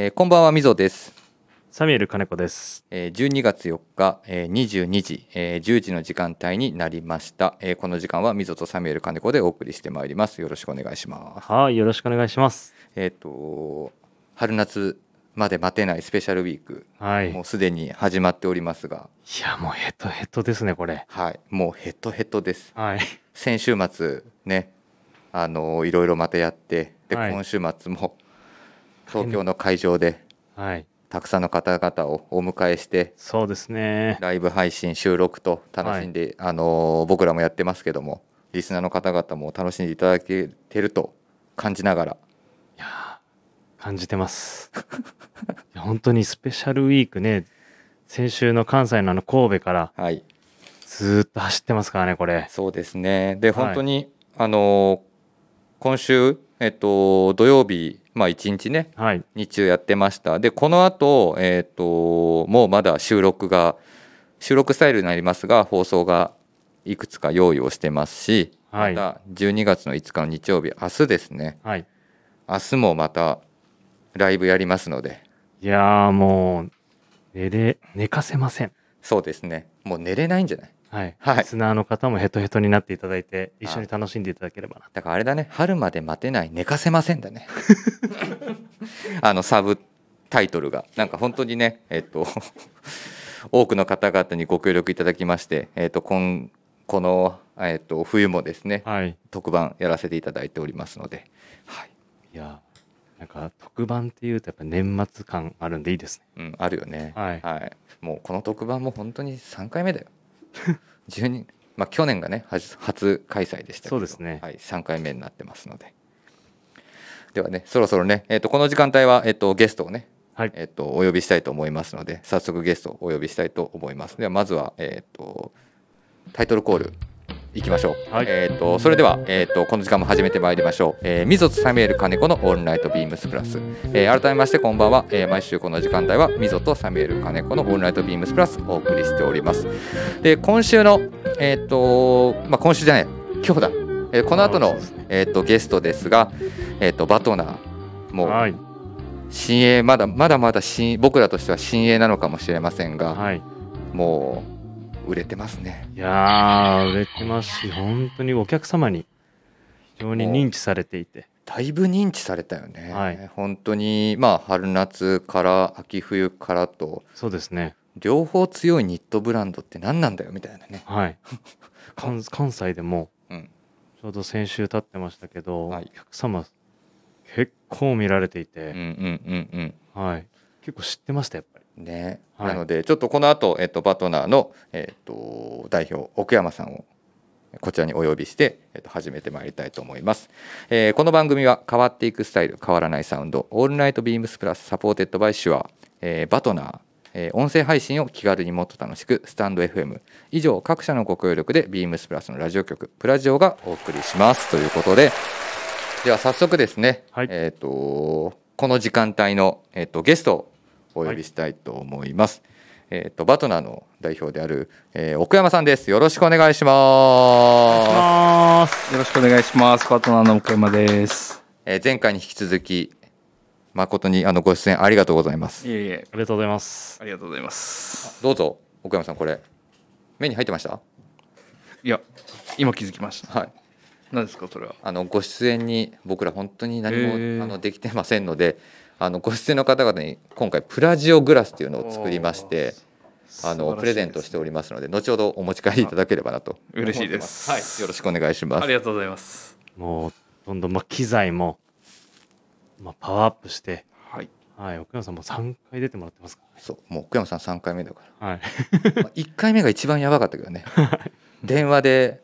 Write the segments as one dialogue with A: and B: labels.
A: えーこんばんはみぞです、
B: サミュエル金子です。
A: えー12月4日、えー22時、えー10時の時間帯になりました、えーこの時間はみぞとサミュエル金子でお送りしてまいりますよろしくお願いします
B: はい、よろしくお願いします。
A: えっ、と春夏まで待てないスペシャルウィーク、
B: はい。
A: もうすでに始まっておりますが
B: いや、もうヘトヘトですね、これ。
A: はいもうヘトヘトです
B: はい。
A: 先週末ねあのいろいろまたやってで、
B: はい
A: 今週末も東京の会場で
B: はい。
A: たくさんの方々をお迎えして
B: そうですね。
A: ライブ配信収録と楽しんで、あの僕らもやってますけどもリスナーの方々も楽しんでいただけてると感じながら
B: いやー、感じてます。本当にスペシャルウィークね、先週の関西のあの神戸から
A: はい
B: ずーっと走ってますからね、これ。
A: そうですねで
B: はい
A: 本当に、あの今週えっと土曜日まあ一日ね
B: はい。
A: 日中やってましたでこの後えっ、ともうまだ収録が収録スタイルになりますが放送がいくつか用意をしてますし、
B: はい
A: また12月の5日の日曜日明日ですね
B: はい。
A: 明日もまたライブやりますので
B: いやー、もう、寝れ、寝かせません。
A: そうですねもう寝れないんじゃない？
B: はい。
A: はい。
B: リスナーの方もヘトヘトになっていただいて、一緒に楽しんでいただければな。
A: だからあれだね。春まで待てない。寝かせませんだね。あのサブタイトルが。なんか本当にねえっと 多くの方々にご協力いただきまして、えっと、今この、えっと、冬もですね
B: はい。
A: 特番やらせていただいておりますので、はい。
B: いやー、なんか特番っていうとやっぱ年末感あるんでいいですね。
A: うん、あるよね、
B: はい。
A: もうこの特番も本当に3回目だよ 12まあ去年がね初初開催でしたけど
B: そうですね。
A: はい、3回目になってますので。ではねそろそろね、えっとこの時間帯は、えっとゲストをね
B: はい。
A: えっと、お呼びしたいと思いますので早速ゲストをお呼びしたいと思います。ではまずは、えっとタイトルコールいきましょう、
B: はい。
A: えっとそれでは、えっとこの時間も始めてまいりましょう、えー、みぞとサミュエル金子のオールナイトビームスプラス、えー改めましてこんばんは、えー毎週この時間帯はみぞとサミュエル金子のオールナイトビームスプラスお送りしております。で今週のえっとまあ今週じゃない今日だ、えーこの後のえっとゲストですがえっとバトナーもう
B: はい。
A: 新鋭まだまだまだ新僕らとしては新鋭なのかもしれませんが、
B: はい。
A: もう売れてますね
B: いやー、売れてますし、本当にお客様に非常に認知されていて。
A: だいぶ認知されたよね、
B: はい
A: 本当にまあ春夏から秋冬からと
B: そうですね。
A: 両方強いニットブランドって何なんだよみたいなね、
B: はい。関関西でも、
A: うん、
B: ちょうど先週経ってましたけど、
A: はい
B: お客様、結構見られていて、
A: うんうんうん
B: はい。結構知ってました、やっぱり。
A: うんね、
B: はい。
A: なのでちょっとこの後、えっと BATONER の、えっと代表奥山さんをこちらにお呼びして、えっと始めてまいりたいと思います、えーこの番組は変わっていくスタイル変わらないサウンドオールナイト BEAMS PLUS supported by SHURE、えー BATONER えー音声配信を気軽にもっと楽しくスタンド FM 以上各社のご協力で BEAMS PLUS のラジオ局プラジオがお送りします。ということででは早速ですね、
B: はい。
A: えっ、とこの時間帯の、えー、とゲストをお呼びしたいと思います、えっ、とバトナーの代表である、えー奥山さんですよろしくお願いしま
B: あ
A: す
C: よろしくお願いします。パートナーの奥山です。
A: えー前回に引き続き誠にあのご出演ありがとうございます
C: いえいえ、
B: ありがとうございます。
C: ありがとうございます。
A: どうぞ奥山さんこれ目に入ってました？
C: いや、今気づきました。
A: はい
C: 何ですか、それは？
A: あのご出演に僕ら本当に何も、あのできてませんのであのご出演の方々に今回プラジオグラスというのを作りましてあのプレゼントしておりますので後ほどお持ち帰りいただければなと。
C: 嬉しいです。
A: はい、よろしくお願いします。
C: ありがとうございます。
B: もう、どんどん、まあ、機材も、まあ、パワーアップして、
C: はい。
B: はい、奥山さんも3回出てもらってますか
A: そう。もう奥山さん3回目だから。
B: ら。はい。
A: まあ1回目が一番やばかったけどね。電話で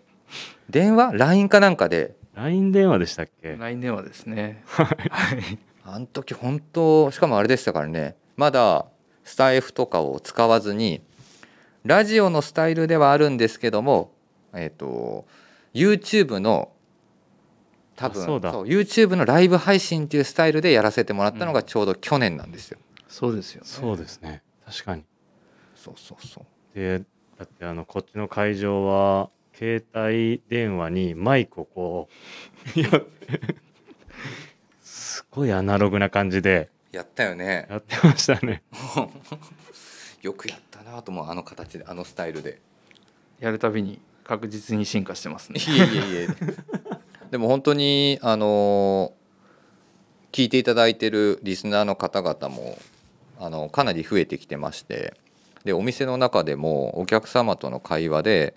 A: 電話？LINE かなんかで。
B: LINE 電話でしたっけ
C: ？LINE 電話ですね。はい。
A: あの時本当しかもあれでしたからねまだスタイフとかを使わずにラジオのスタイルではあるんですけどもえっ、と YouTube の多分
B: あそうだ
A: YouTube のライブ配信っていうスタイルでやらせてもらったのがちょうど去年なんですよ。
C: そうですよね。
B: そうですね。確かに。
A: そうそうそう
B: で、だってあの、こっちの会場は、携帯電話にマイクをこう、やって、すごいアナログな感じで、
A: やったよね。
B: やってましたね。
A: よくやったなと思うあの形であのスタイルで。
C: やるたびに確実に進化してますね。
A: いえいえいえ。でも本当にあの聞いていただいてるリスナーの方々もあのかなり増えてきてまして。でお店の中でもお客様との会話で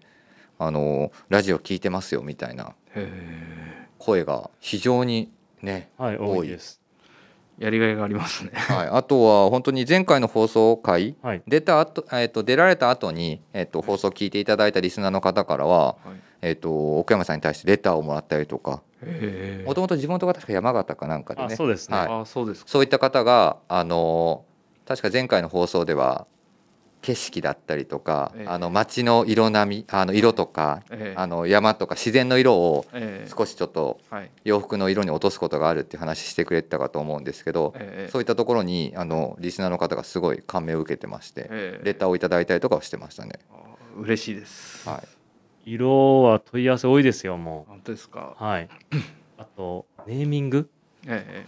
A: あのラジオ聞いてますよみたいな
C: へ
A: 声が非常にね、
B: はい
A: 多い
B: です。
C: えやりがいがありますね。
A: はい、あとは本当に前回の放送回
B: はい。
A: 出た後、えっと出られた後にえっと放送聞いていただいたリスナーの方からは、
C: はい。
A: えっと奥山さんに対してレターをもらったりとかもともと地元が確か山形かなんかでね。
B: あそうですね。
A: は
C: そうですか。
A: そういった方があの確か前回の放送では景色だったりとか、
C: ええ。
A: あの街の色並みあの色とか、
C: ええ。
A: あの山とか自然の色を
C: ええ。
A: 少しちょっと
C: はい。
A: 洋服の色に落とすことがあるっていう話してくれてたかと思うんですけど、
C: ええ。
A: そういったところにあのリスナーの方がすごい感銘を受けてまして、
C: ええ。
A: レターをいただいたりとかはしてましたね。
C: あ嬉しいです。
A: はい、
B: 色は問い合わせ多いですよも
C: 本当ですか？
B: うはい。あとネーミング？
C: え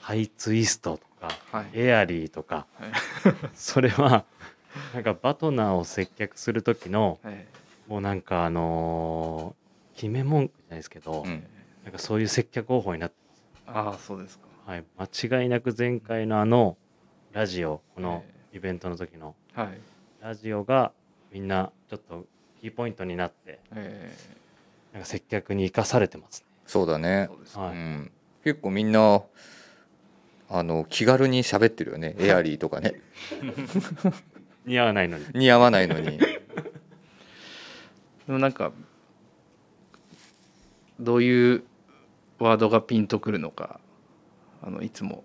B: ハイツイストとか
C: えはい。
B: エアリーとか。
C: はい。
B: それはなんかバトナーを接客する時の
C: え
B: もうなんかあのー決め文句じゃないですけど、
A: うん。
B: なんかそういう接客方法になって
C: えああそうですか。
B: はい、間違いなく前回のあのラジオこの
C: え
B: イベントの時の
C: はい。
B: ラジオがみんなちょっとキーポイントになって
C: え
B: なんか接客に生かされてます
A: そうだ
C: え
A: ね。
C: そうですか。
B: はい。
A: うん、結構みんなあの気軽に喋ってるよね。エアリーとかね
B: ね 似合わないのに。
A: 似合わないのに。
C: でもなんかどういうワードがピンとくるのかあのいつも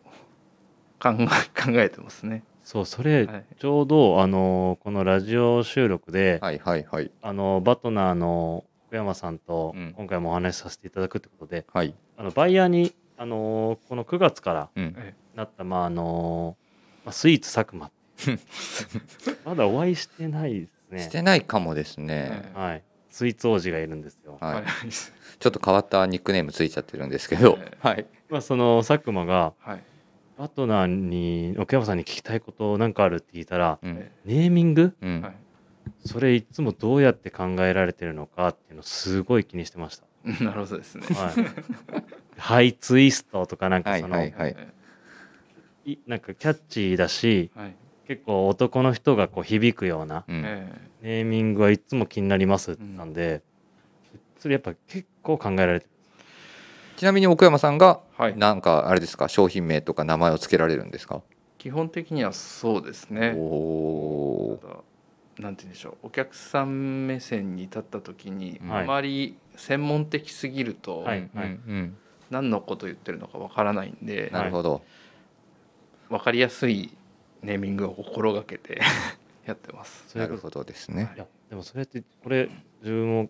C: 考え考えてますね。
B: そうそれ
C: はい。
B: ちょうどあのこのラジオ収録で
A: はいはいはい。
B: あのバトナーの福山さんと
A: うん。
B: 今回もお話しさせていただくってことで
A: はい、
B: あのバイヤーにあのこの9月から
A: うん、
C: え
B: なったまああのまあスイーツ佐久間 まだお会いしてないですね。
A: してないかもですね、
C: ええ
B: はい。スイーツ王子がいるんですよ、
A: はい。
C: はい。
A: ちょっと変わったニックネームついちゃってるんですけど、
C: え
A: はい。
B: まあ、その佐久間が
C: はい。
B: バトナーに奥山さんに聞きたいことなんかあるって聞いたら
A: うん。
C: え
B: ネーミング？
A: うん。
C: はい。
B: それいつもどうやって考えられてるのかっていうのをすごい気にしてまし
C: え なるほどですね。
B: た。はい、ハイツイストとかなんかその、
A: はいはい
C: え
B: いなんかキャッチーだし
C: えはい
B: 結構男の人がこう響くような
A: うん。
C: え
B: ネーミングはいつも気になりますって言ったんで、それやっぱ結構考えられてる
A: ちなみに奥山さんがなんかあれですか商品名とか名前を付けられるんですか、
C: 基本的にはそうですね。
A: お
C: なんて言うんでしょうお客さん目線に立った時に、
A: うん。
C: あまり専門的すぎると、
B: はい。
A: うんうん。
C: 何のこと言ってるのかわからないんで、
A: なるほど、
C: わかりやすいネーミングを心がけて やってます。
B: それこそ
A: なるほどですね。
B: い。やでもそれってこれ自分も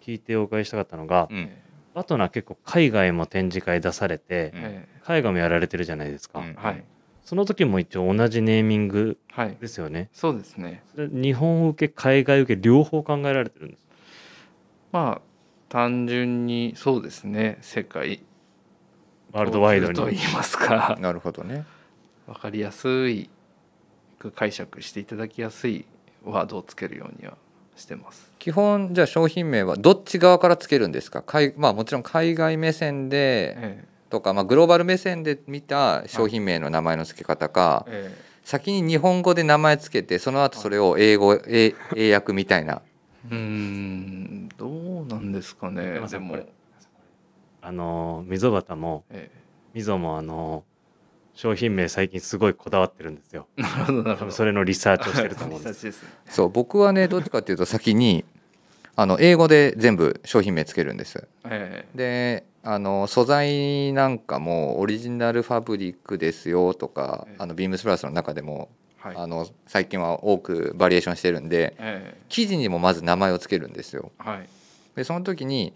B: 聞いてお伺いしたかったのが、
A: うん。
C: え
B: バトナー結構海外も展示会出されて、
A: うん。
C: え
B: 海外もやられてるじゃないですか、
A: うん。
C: はい。
B: その時も一応同じネーミング
C: はい
B: ですよね。
C: そうですね。
B: 日本受け海外受け両方考えられてるんです
C: まあ単純にそうですね。世界
B: ワールドワイドに。
C: と言いますか。
A: なるほどね
C: わかりやすい解釈していただきやすいワードをつけるようにはしてます。
A: 基本じゃあ商品名はどっち側からつけるんですか？海まあもちろん海外目線で
C: え
A: とか、まあ、グローバル目線で見た商品名の名前の付け方か、
C: ええ。
A: 先に日本語で名前つけてその後それを英語英英訳みたいな。
C: えうーんどうなんですかね。でも。
B: んこれ。あの溝端も
C: え
B: 溝もあの商品名最近すごいこだわってるんですよ。
C: えなるほどなるほど。
B: 多分それのリサーチをしてると思うん
C: リ
B: です。
C: サーチですね。
A: そう僕はね どっちかっていうと先にあの英語で全部商品名つけるんです。
C: え
A: であの素材なんかもオリジナルファブリックですよとか
C: ええ。
A: あのビームスプラスの中でも
C: えはい。
A: あの最近は多くバリエーションしてるんで
C: え
A: 記事にもまず名前をつけるんですよ。
C: えはい。
A: でその時に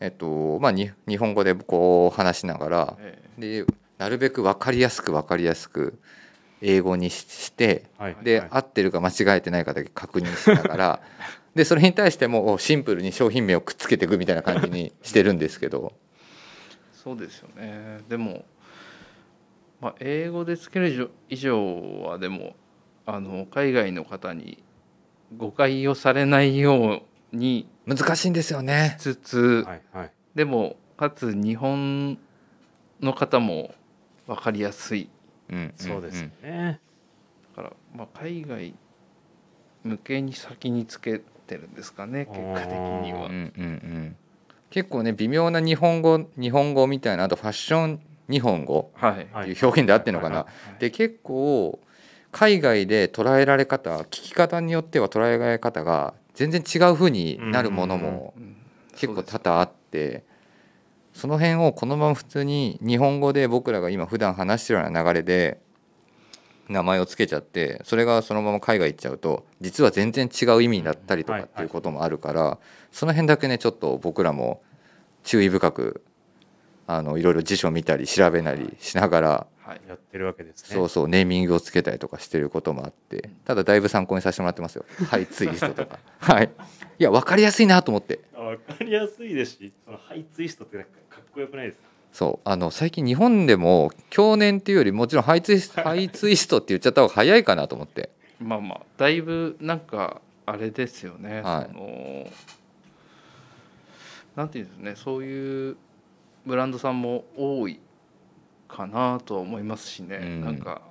A: えっとまあに日本語でこう話しながら
C: え。
A: でなるべく分かりやすく分かりやすく英語にしして
B: はい。
A: で、
B: はい。
A: 合ってるか間違えてないかだけ確認しながら でそれに対してもおシンプルに商品名をくっつけていくみたいな感じにしてるんですけど。
C: そうですよね。でもまあ、英語でつける以上以上はでもあの海外の方に誤解をされないように
A: 難しいんですよね。
C: しつつ、
B: はい。はい。
C: でもかつ日本の方も分かりやすい。
A: うん
B: そうです
A: ん
B: ね、
C: だから、まあ、海外向けに先につけてるんですかね結果的には。
A: うんうんうん。結構ね微妙な日本語日本語みたいなあとファッション日本語
C: はい。
B: はい
A: っていう表現であってるのかな、
B: はい
A: で結構海外で捉えられ方聞き方によっては捉えられ方が全然違う風になるものも
C: うん。
A: 結構多々あってその辺をこのまま普通に日本語で僕らが今普段話してるような流れで名前をつけちゃってそれがそのまま海外行っちゃうと実は全然違う意味だったりとかっていうこともあるからその辺だけねちょっと僕らも注意深くあのいろいろ辞書見たり調べなりしながら
C: はい。
B: やってるわけですね。
A: そうそうネーミングをつけたりとかしてることもあってただだいぶ参考にさせてもらってますよ。ハ イツイストとか。はい。いや分かりやすいなと思って。
B: あわかりやすいですしそのハイツイストってなんかこよくないですか？
A: そうあの最近日本でも去年っていうよりもちろんハイツイスハイツイストって言っちゃった方が早いかなと思って。
C: まあまあだいぶなんかあれですよね、
A: はい。
C: そのなんていうんですね。そういうブランドさんも多いかなとは思いますしね、
A: うん。
C: なんか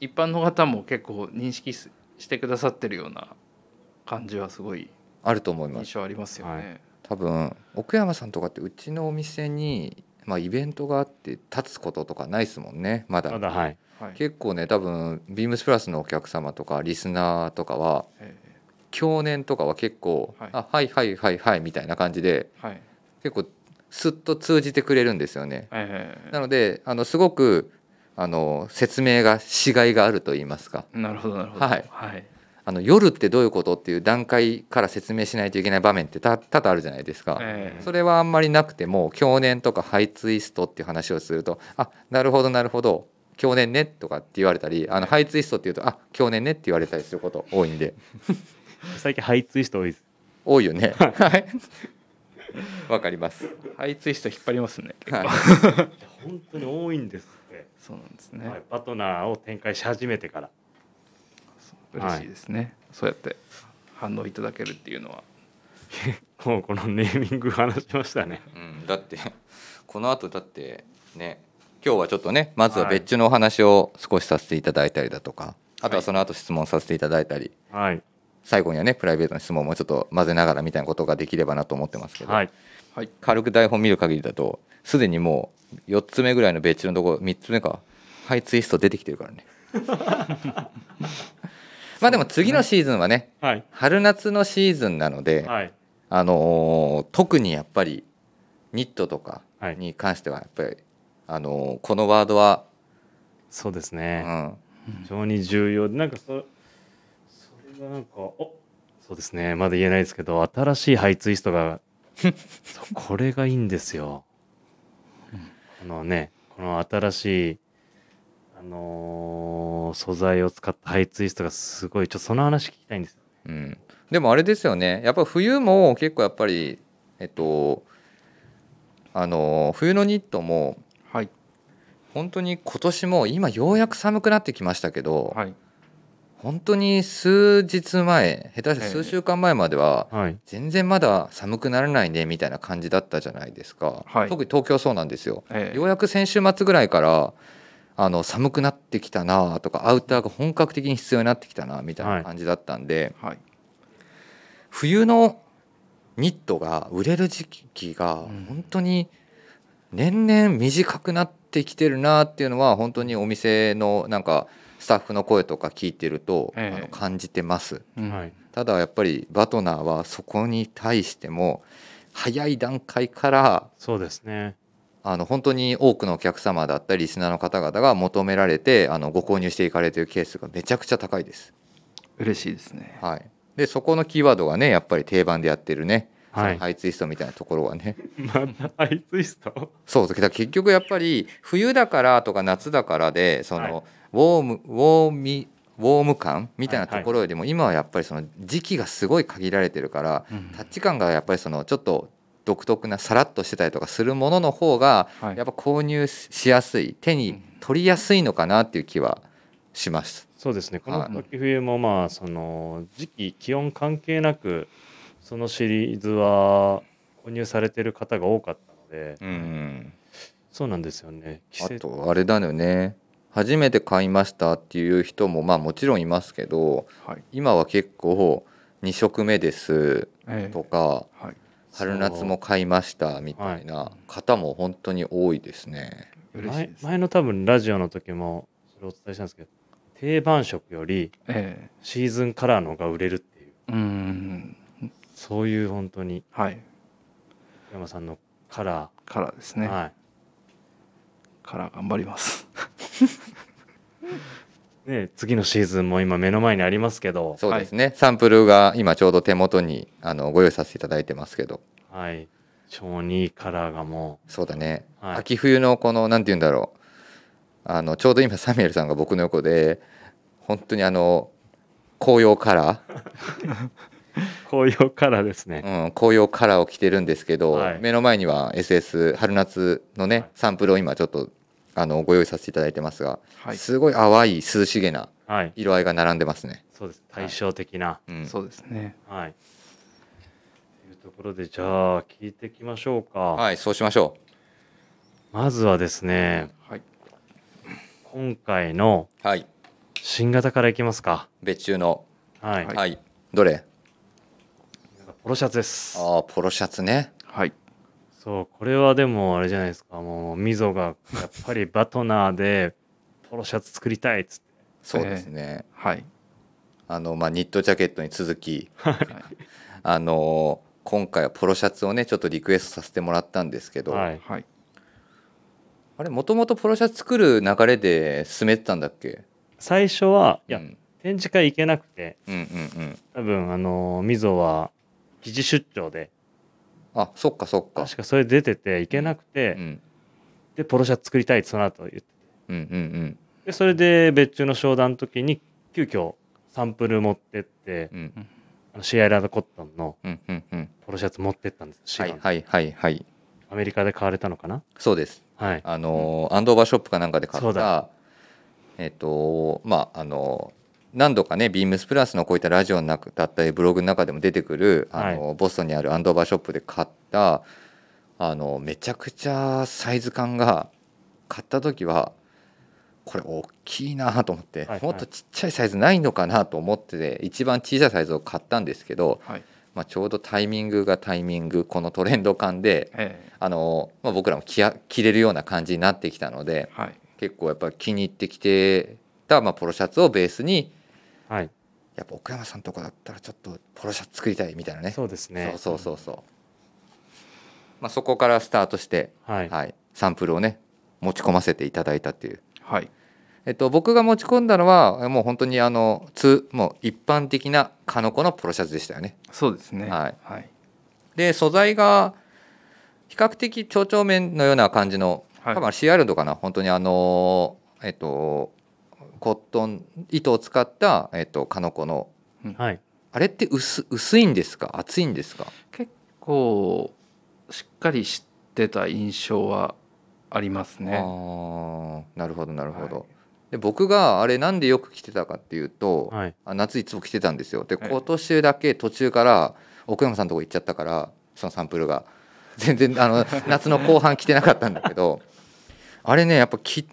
C: 一般の方も結構認識すしてくださってるような感じはすごい
A: あると思います。
C: 印象ありますよね。
A: 多分奥山さんとかってうちのお店に、まあ、イベントがあって立つこととかないですもんねまだ。
B: まだはい。
C: はい。
A: 結構ね多分ビームスプラスのお客様とかリスナーとかは
C: え
A: 去年とかは結構、
C: はい。
A: あはいはいはいはいみたいな感じで
C: ーはい。
A: 結構スッと通じてくれるんですよね。
C: えー
A: なのであのすごくあの説明がしがいがあると言いますか。
C: なるほどなるほど。
A: はい。
C: はい
A: あの夜ってどういうことっていう段階から説明しないといけない場面ってた多々あるじゃないですか。
C: えー
A: それはあんまりなくても去年とかハイツイストっていう話をすると「あなるほどなるほど去年ね」とかって言われたりあのハイツイストっていうと「あ去年ね」って言われたりすること多いんで。
B: 最近ハイツイスト多いです。
A: 多いよね。はい。わかります。
C: ハイツイスト引っ張りますね。
A: はい、
B: 本当に多いんですって、
C: そうなんですね。
B: はい、パートナーを展開し始めてから
C: 嬉しいですね、そうやって反応いただけるっていうのは。
B: もうこのネーミング話しましたね。
A: うん、だってこの後だってね今日はちょっとねまずは
B: はい。
A: 別注のお話を少しさせていただいたりだとか、あとはその後質問させていただいたり、
B: はい。
A: 最後にはねプライベートの質問もちょっと混ぜながらみたいなことができればなと思ってますけど、
B: はい。
C: はい。
A: 軽く台本見る限りだとすでにもう4つ目ぐらいの別注のところ3つ目か。ハイツイスト出てきてるからね まあでも次のシーズンはね
B: はい。
A: 春夏のシーズンなので、
B: はい。
A: あのー特にやっぱりニットとか
B: はい。
A: に関してはやっぱり、あのーこのワードは、
B: そうです
A: う
B: ね、
A: ん、
B: 非常に重要。でなんかそそれがなんかおそうですね。まだ言えないですけど新しいハイツイストが これがいいんですよ、このねこの新しいあのー素材を使ったハイツイストがすごい。ちょっとその話聞きたいんですよ
A: うん、でもあれですよね。やっぱ冬も結構やっぱりえっとあのー冬のニットも
C: はい。
A: 本当に今年も今ようやく寒くなってきましたけど、
C: はい。
A: 本当に数日前下手したら数週間前までは
B: はい。
A: 全然まだ寒くならないねみたいな感じだったじゃないですか、
C: はい。
A: 特に東京そうなんですよ、
C: ええ。
A: ようやく先週末ぐらいからあの寒くなってきたなとかアウターが本格的に必要になってきたなみたいな感じだったんで、
C: はい。
A: 冬のニットが売れる時期が
C: うん。
A: 本当に年々短くなってきてるなっていうのは本当にお店のなんかスタッフの声とか聞いてると、
C: ええ。
A: あの感じてます。
C: うん。
B: はい。
A: ただやっぱりバトナーはそこに対しても早い段階から
B: そうですね
A: あの本当に多くのお客様だったりリスナーの方々が求められてあのご購入していかれているケースがめちゃくちゃ高いです。
C: 嬉しいですね。
A: はい、でそこのキーワードがねやっぱり定番でやってるね、
B: はい。
A: ハイツイストみたいなところはね。
B: ハイツイスト？
A: そうだから結局やっぱり冬だからとか夏だからでその、
B: はい。
A: ウォームウォーミウォーム感みたいなところよりも今はやっぱりその時期がすごい限られてるから
C: うん。
A: タッチ感がやっぱりそのちょっと独特なさらっとしてたりとかするものの方が
C: はい。
A: やっぱ購入しやすい手に取りやすいのかなっていう気はします。
B: そうですね。この
A: はい。
B: 秋冬もまあその時期気温関係なくそのシリーズは購入されてる方が多かったので
A: うん
B: そうなんですよね。季
A: あ
B: 節
A: とあれだよね。初めて買いましたっていう人もまあもちろんいますけど
C: はい。
A: 今は結構2色目です
C: ええ。
A: とか
C: はい
A: 春夏も買いましたみたいな方も本当に多いですね。
B: 前
C: 嬉しいです。
B: 前の多分ラジオの時もそれをお伝えしたんですけど定番色より
C: え
B: シーズンカラーの方が売れるっていう。
C: えうん。
B: そういう本当に
C: はい。
B: 山さんのカラー、
C: カラーですね、
B: はい。
C: カラー頑張ります
B: ね、次のシーズンも今目の前にありますけど、
A: そうですね、サンプルが今ちょうど手元にあのご用意させていただいてますけど。
B: はい、超にいいカラーがも
A: そうだね、
B: はい。
A: 秋冬のこのなんて言うんだろう。あのちょうど今サミュエルさんが僕の横で本当にあの紅葉カラ
B: う 紅葉カラーですね。
A: ー、うん、紅葉カラーを着てるんですけど、
B: はい。
A: 目の前には SS 春夏のね、
B: はい。
A: サンプルを今ちょっとあのご用意させていただいてますが、
C: はい
A: すごい淡い涼しげな
B: はい、
A: 色合いが並んでますね。
B: そうです。対照的な、
A: うん、
C: そうですね
B: はい。というところでじゃあ聞いていきましょうか。
A: はいそうしましょ
B: まずはですね、
C: はい
B: 今回の
A: うはい
B: 新型からいきますか。
A: 別注の
B: はい。
A: はい、どれ？
B: ポロシャツです。
A: ああポロシャツね
C: はい
B: そう、これはでもあれじゃないですか。もうミゾがやっぱりバトナーでポロシャツ作りたいっつって。
A: そうですね、
C: はい。
A: あのまあニットジャケットに続き
C: はい。
A: あの今回はポロシャツをねちょっとリクエストさせてもらったんですけど、
B: はい。
C: はい。
A: あれもともとポロシャツ作る流れで進めてたんだっけ？
B: 最初はいや、
A: うん。
B: 展示会行けなくて、
A: うんうんうん。
B: 多分あのミゾは記事出張で
A: あそっかそっか。
B: 確かそれ出てて行けなくて、
A: うん
B: でポロシャツ作りたいってその後言って
A: うんうん
B: でそれで別注の商談の時に急遽サンプル持ってって
A: うん。うん
B: あのシアラードコットンの
A: うんうんうん。
B: ポロシャツ持ってったんですシアの
A: はいはいはいはい。
B: アメリカで買われたのかな？
A: そうです。
B: はい。
A: あのアンドーバーショップかなんかで買ったえっとまああの何度かねビームスプラスのこういったラジオの中だったりブログの中でも出てくるあの、ボストンにあるアンドーバーショップで買ったあのめちゃくちゃサイズ感が買った時はこれ大きいなと思って、
B: はいはい。
A: もっとちっちゃいサイズないのかなと思ってて一番小さいサイズを買ったんですけど、
C: はい。
A: まあ、ちょうどタイミングがタイミングこのトレンド感で
C: ええ。
A: あの、まあ、僕らも着や着れるような感じになってきたので
C: はい。
A: 結構やっぱ気に入ってきてた、まあ、ポロシャツをベースに
B: はい。
A: やっぱ奥山さんとかだったらちょっとポロシャツ作りたいみたいなね。
B: そうですね。
A: そうそうそうそう、まあ、そこからスタートして、
B: はい、
A: はい、サンプルをね持ち込ませていただいたっていう、
C: はい。
A: えっと、僕が持ち込んだのはもう本当にあのつもう一般的なカノコのポロシャツでしたよね。
C: そうですね。
A: はい。
C: はい。
A: で素材が比較的蝶々面のような感じの
C: はい。
A: 多分シアルドかな。本当にあのえっとコットン糸を使った、えっと、カノコの。
B: はい、
A: あれって薄薄いんですか？厚いんですか？
C: 結構しっかりしてた印象はありますね。
A: あーなるほどなるほど、
C: はい。
A: で僕があれなんでよく着てたかっていうと、
B: はい、
A: あ夏いつも着てたんですよ。で
C: はい。
A: 今年だけ途中から奥山さんのとこ行っちゃったからそのサンプルが。全然あの 夏の後半着てなかったんだけどあれねやっぱき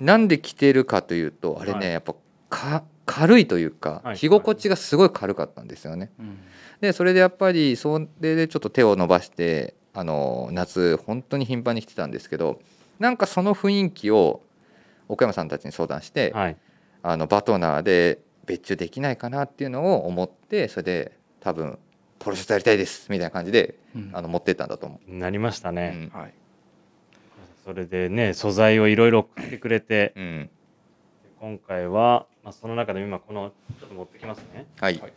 A: なんで着てるかというとあれね、
B: はい。
A: やっぱか軽いというか、
B: はい。
A: 着心地がすごい軽かったんですよね。
C: うん。
A: でそれでやっぱりそれでちょっと手を伸ばしてあの夏本当に頻繁に来てたんですけどなんかその雰囲気を岡山さんたちに相談して、
B: はい、
A: あのバトナーで別注できないかなっていうのを思ってそれで多分ポロシャツやりたいですみたいな感じで
C: うん。
A: あの持ってったんだと思
B: なりました
A: う。
B: ね、
C: はい
B: それでね素材をいろいろ送ってくれて
A: うん、うん
B: 今回は、まあ、その中でも今このちょっと持ってきますね。
A: はい、
C: はい。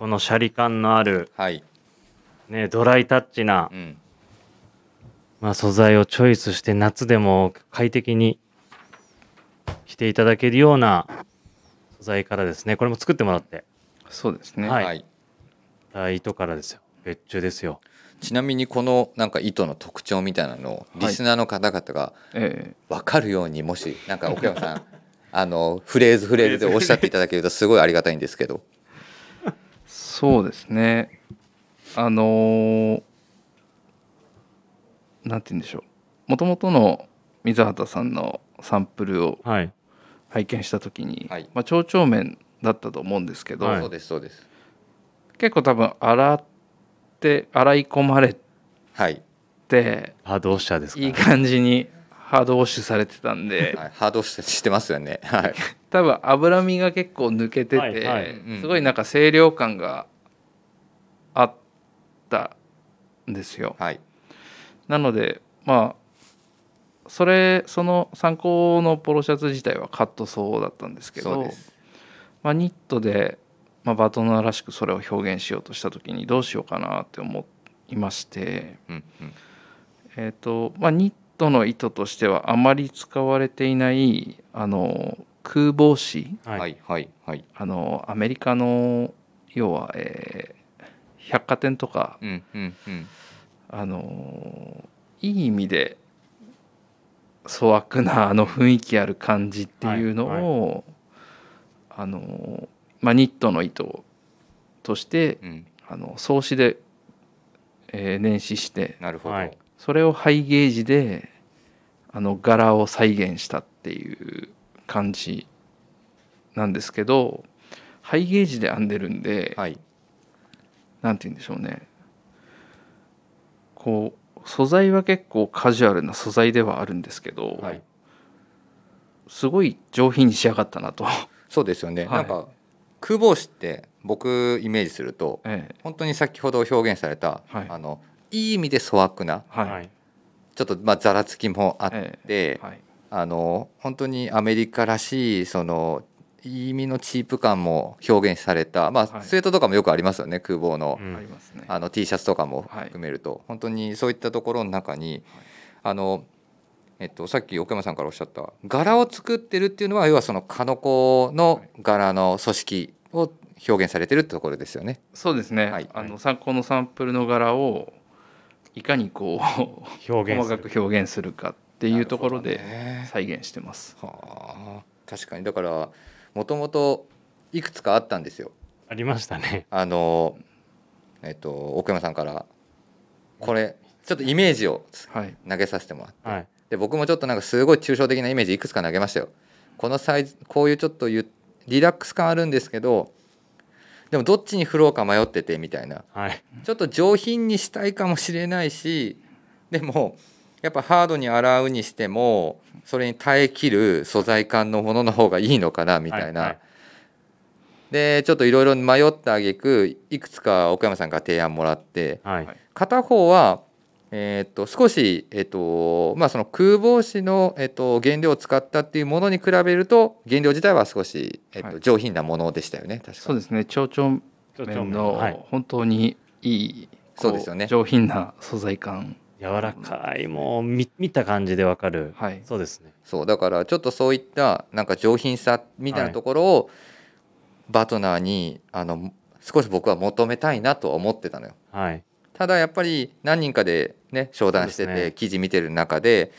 B: このシャリ感のある、
A: はい、
B: ね、ドライタッチな
A: う、ん、
B: まあ、素材をチョイスして夏でも快適に着ていただけるような素材からですねこれも作ってもらって。
C: そうですね。
B: はい。
A: はい、
B: た糸からですよ。別注ですよ。
A: ちなみにこのなんか糸の特徴みたいなのを
C: はい。
A: リスナーの方々が
C: え
A: 分かるようにもしなんか奥山さん あのフレーズフレーズでおっしゃっていただけるとすごいありがたいんですけど。
C: えそうですね。あのーなんて言うんでしょう。もともとの水畑さんのサンプルを
B: はい
C: 拝見した時に、
A: はい。
C: まあ、蝶々面だったと思うんですけど、
B: はい。
A: そうですそうです。
C: 結構多分洗って洗い込まれ
A: はい、
C: て
B: ハードウォッシャーですから
C: いい感じにハードウォッシュされてたんで、
A: はい、ハードしてしてますよね。はい。
C: 多分脂身が結構抜けてて、
B: はいはい。
A: うん
C: すごいなんか清涼感があったんですよ。
A: はい。
C: なのでまあそれその参考のポロシャツ自体はカットソーだったんですけどまあ、ニットで、まあ、バトナーらしくそれを表現しようとした時にどうしようかなって思いまして、
A: うんうん。
C: えーとまあ、ニットの糸としてはあまり使われていないあの空帽子
B: はい、
A: はいはいはい。
C: あのアメリカの要は、えー百貨店とか
A: うんうんうん。
C: あのいい意味で粗悪なあの雰囲気ある感じっていうのを、あのまあ、ニットの糸として
A: うん。
C: あの創始で、えー年始して
A: なるほど、
B: はい。
C: それをハイゲージであの柄を再現したっていう感じなんですけどハイゲージで編んでるんで、
A: はい。
C: なんて言うんでしょうね。こう素材は結構カジュアルな素材ではあるんですけど、
A: はい。
C: すごい上品に仕上がったなと、
A: そうですよね、
C: はい。
A: なんか空帽子って僕イメージすると
C: ええ。
A: 本当に先ほど表現された、
C: はい。
A: あのいい意味で粗悪な
C: はい。
B: はい。
A: ちょっとまあざらつきもあって、
C: ええ。はい。
A: あの本当にアメリカらしいそのいい意味のチープ感も表現された、まあ
C: はい。
A: スウェットとかもよくありますよね空帽の,、
B: うん。
C: あ
A: の T シャツとかも
C: はい。
A: 含めると、本当にそういったところの中に、あのえっと、さっき奥山さんからおっしゃった柄を作ってるっていうのは要はそのカノコの柄の組織を表現されてるってところですよね。
C: そうですね、
A: はい。
C: あの参考のサンプルの柄をいかにこう
B: 表現
C: 細かく表現するかっていうところで
A: ね。
C: 再現してます。
A: はあ。確かに。だからもともといくつかあったんですよ。
B: ありましたね。
A: あのえっと奥山さんからこれちょっとイメージを
C: はい、
A: 投げさせてもらって、
B: はい。
A: で僕もちょっとなんかすごい抽象的なイメージいくつか投げましたよ。このサイズこういうちょっとゆリラックス感あるんですけどでもどっちに振ろうか迷っててみたいな。
B: はい。
A: ちょっと上品にしたいかもしれないしでもやっぱハードに洗うにしてもそれに耐えきる素材感のものの方がいいのかなみたいな、
B: はいはい。
A: でちょっといろいろ迷った挙句いくつか奥山さんから提案もらって。
B: はい。
C: はい
A: 片方は、えー、と少し、えーとまあ、その空帽子の、えー、と原料を使ったっていうものに比べると原料自体は少し、えーと
C: はい。
A: 上品なものでしたよね確か
C: そうですね。蝶々面の
B: はい。
C: 本当にいい、こ
A: そうですよね。
C: 上品な素材感
B: 柔らかいもう見見た感じでわかる。
C: はい。
B: そうですね。
A: そうだからちょっとそういったなんか上品さみたいなところを、バトナーにあの少し僕は求めたいなとは思ってたのよ。
B: はい。
A: ただやっぱり何人かでね商談してて
B: ね。
A: 記事見てる中で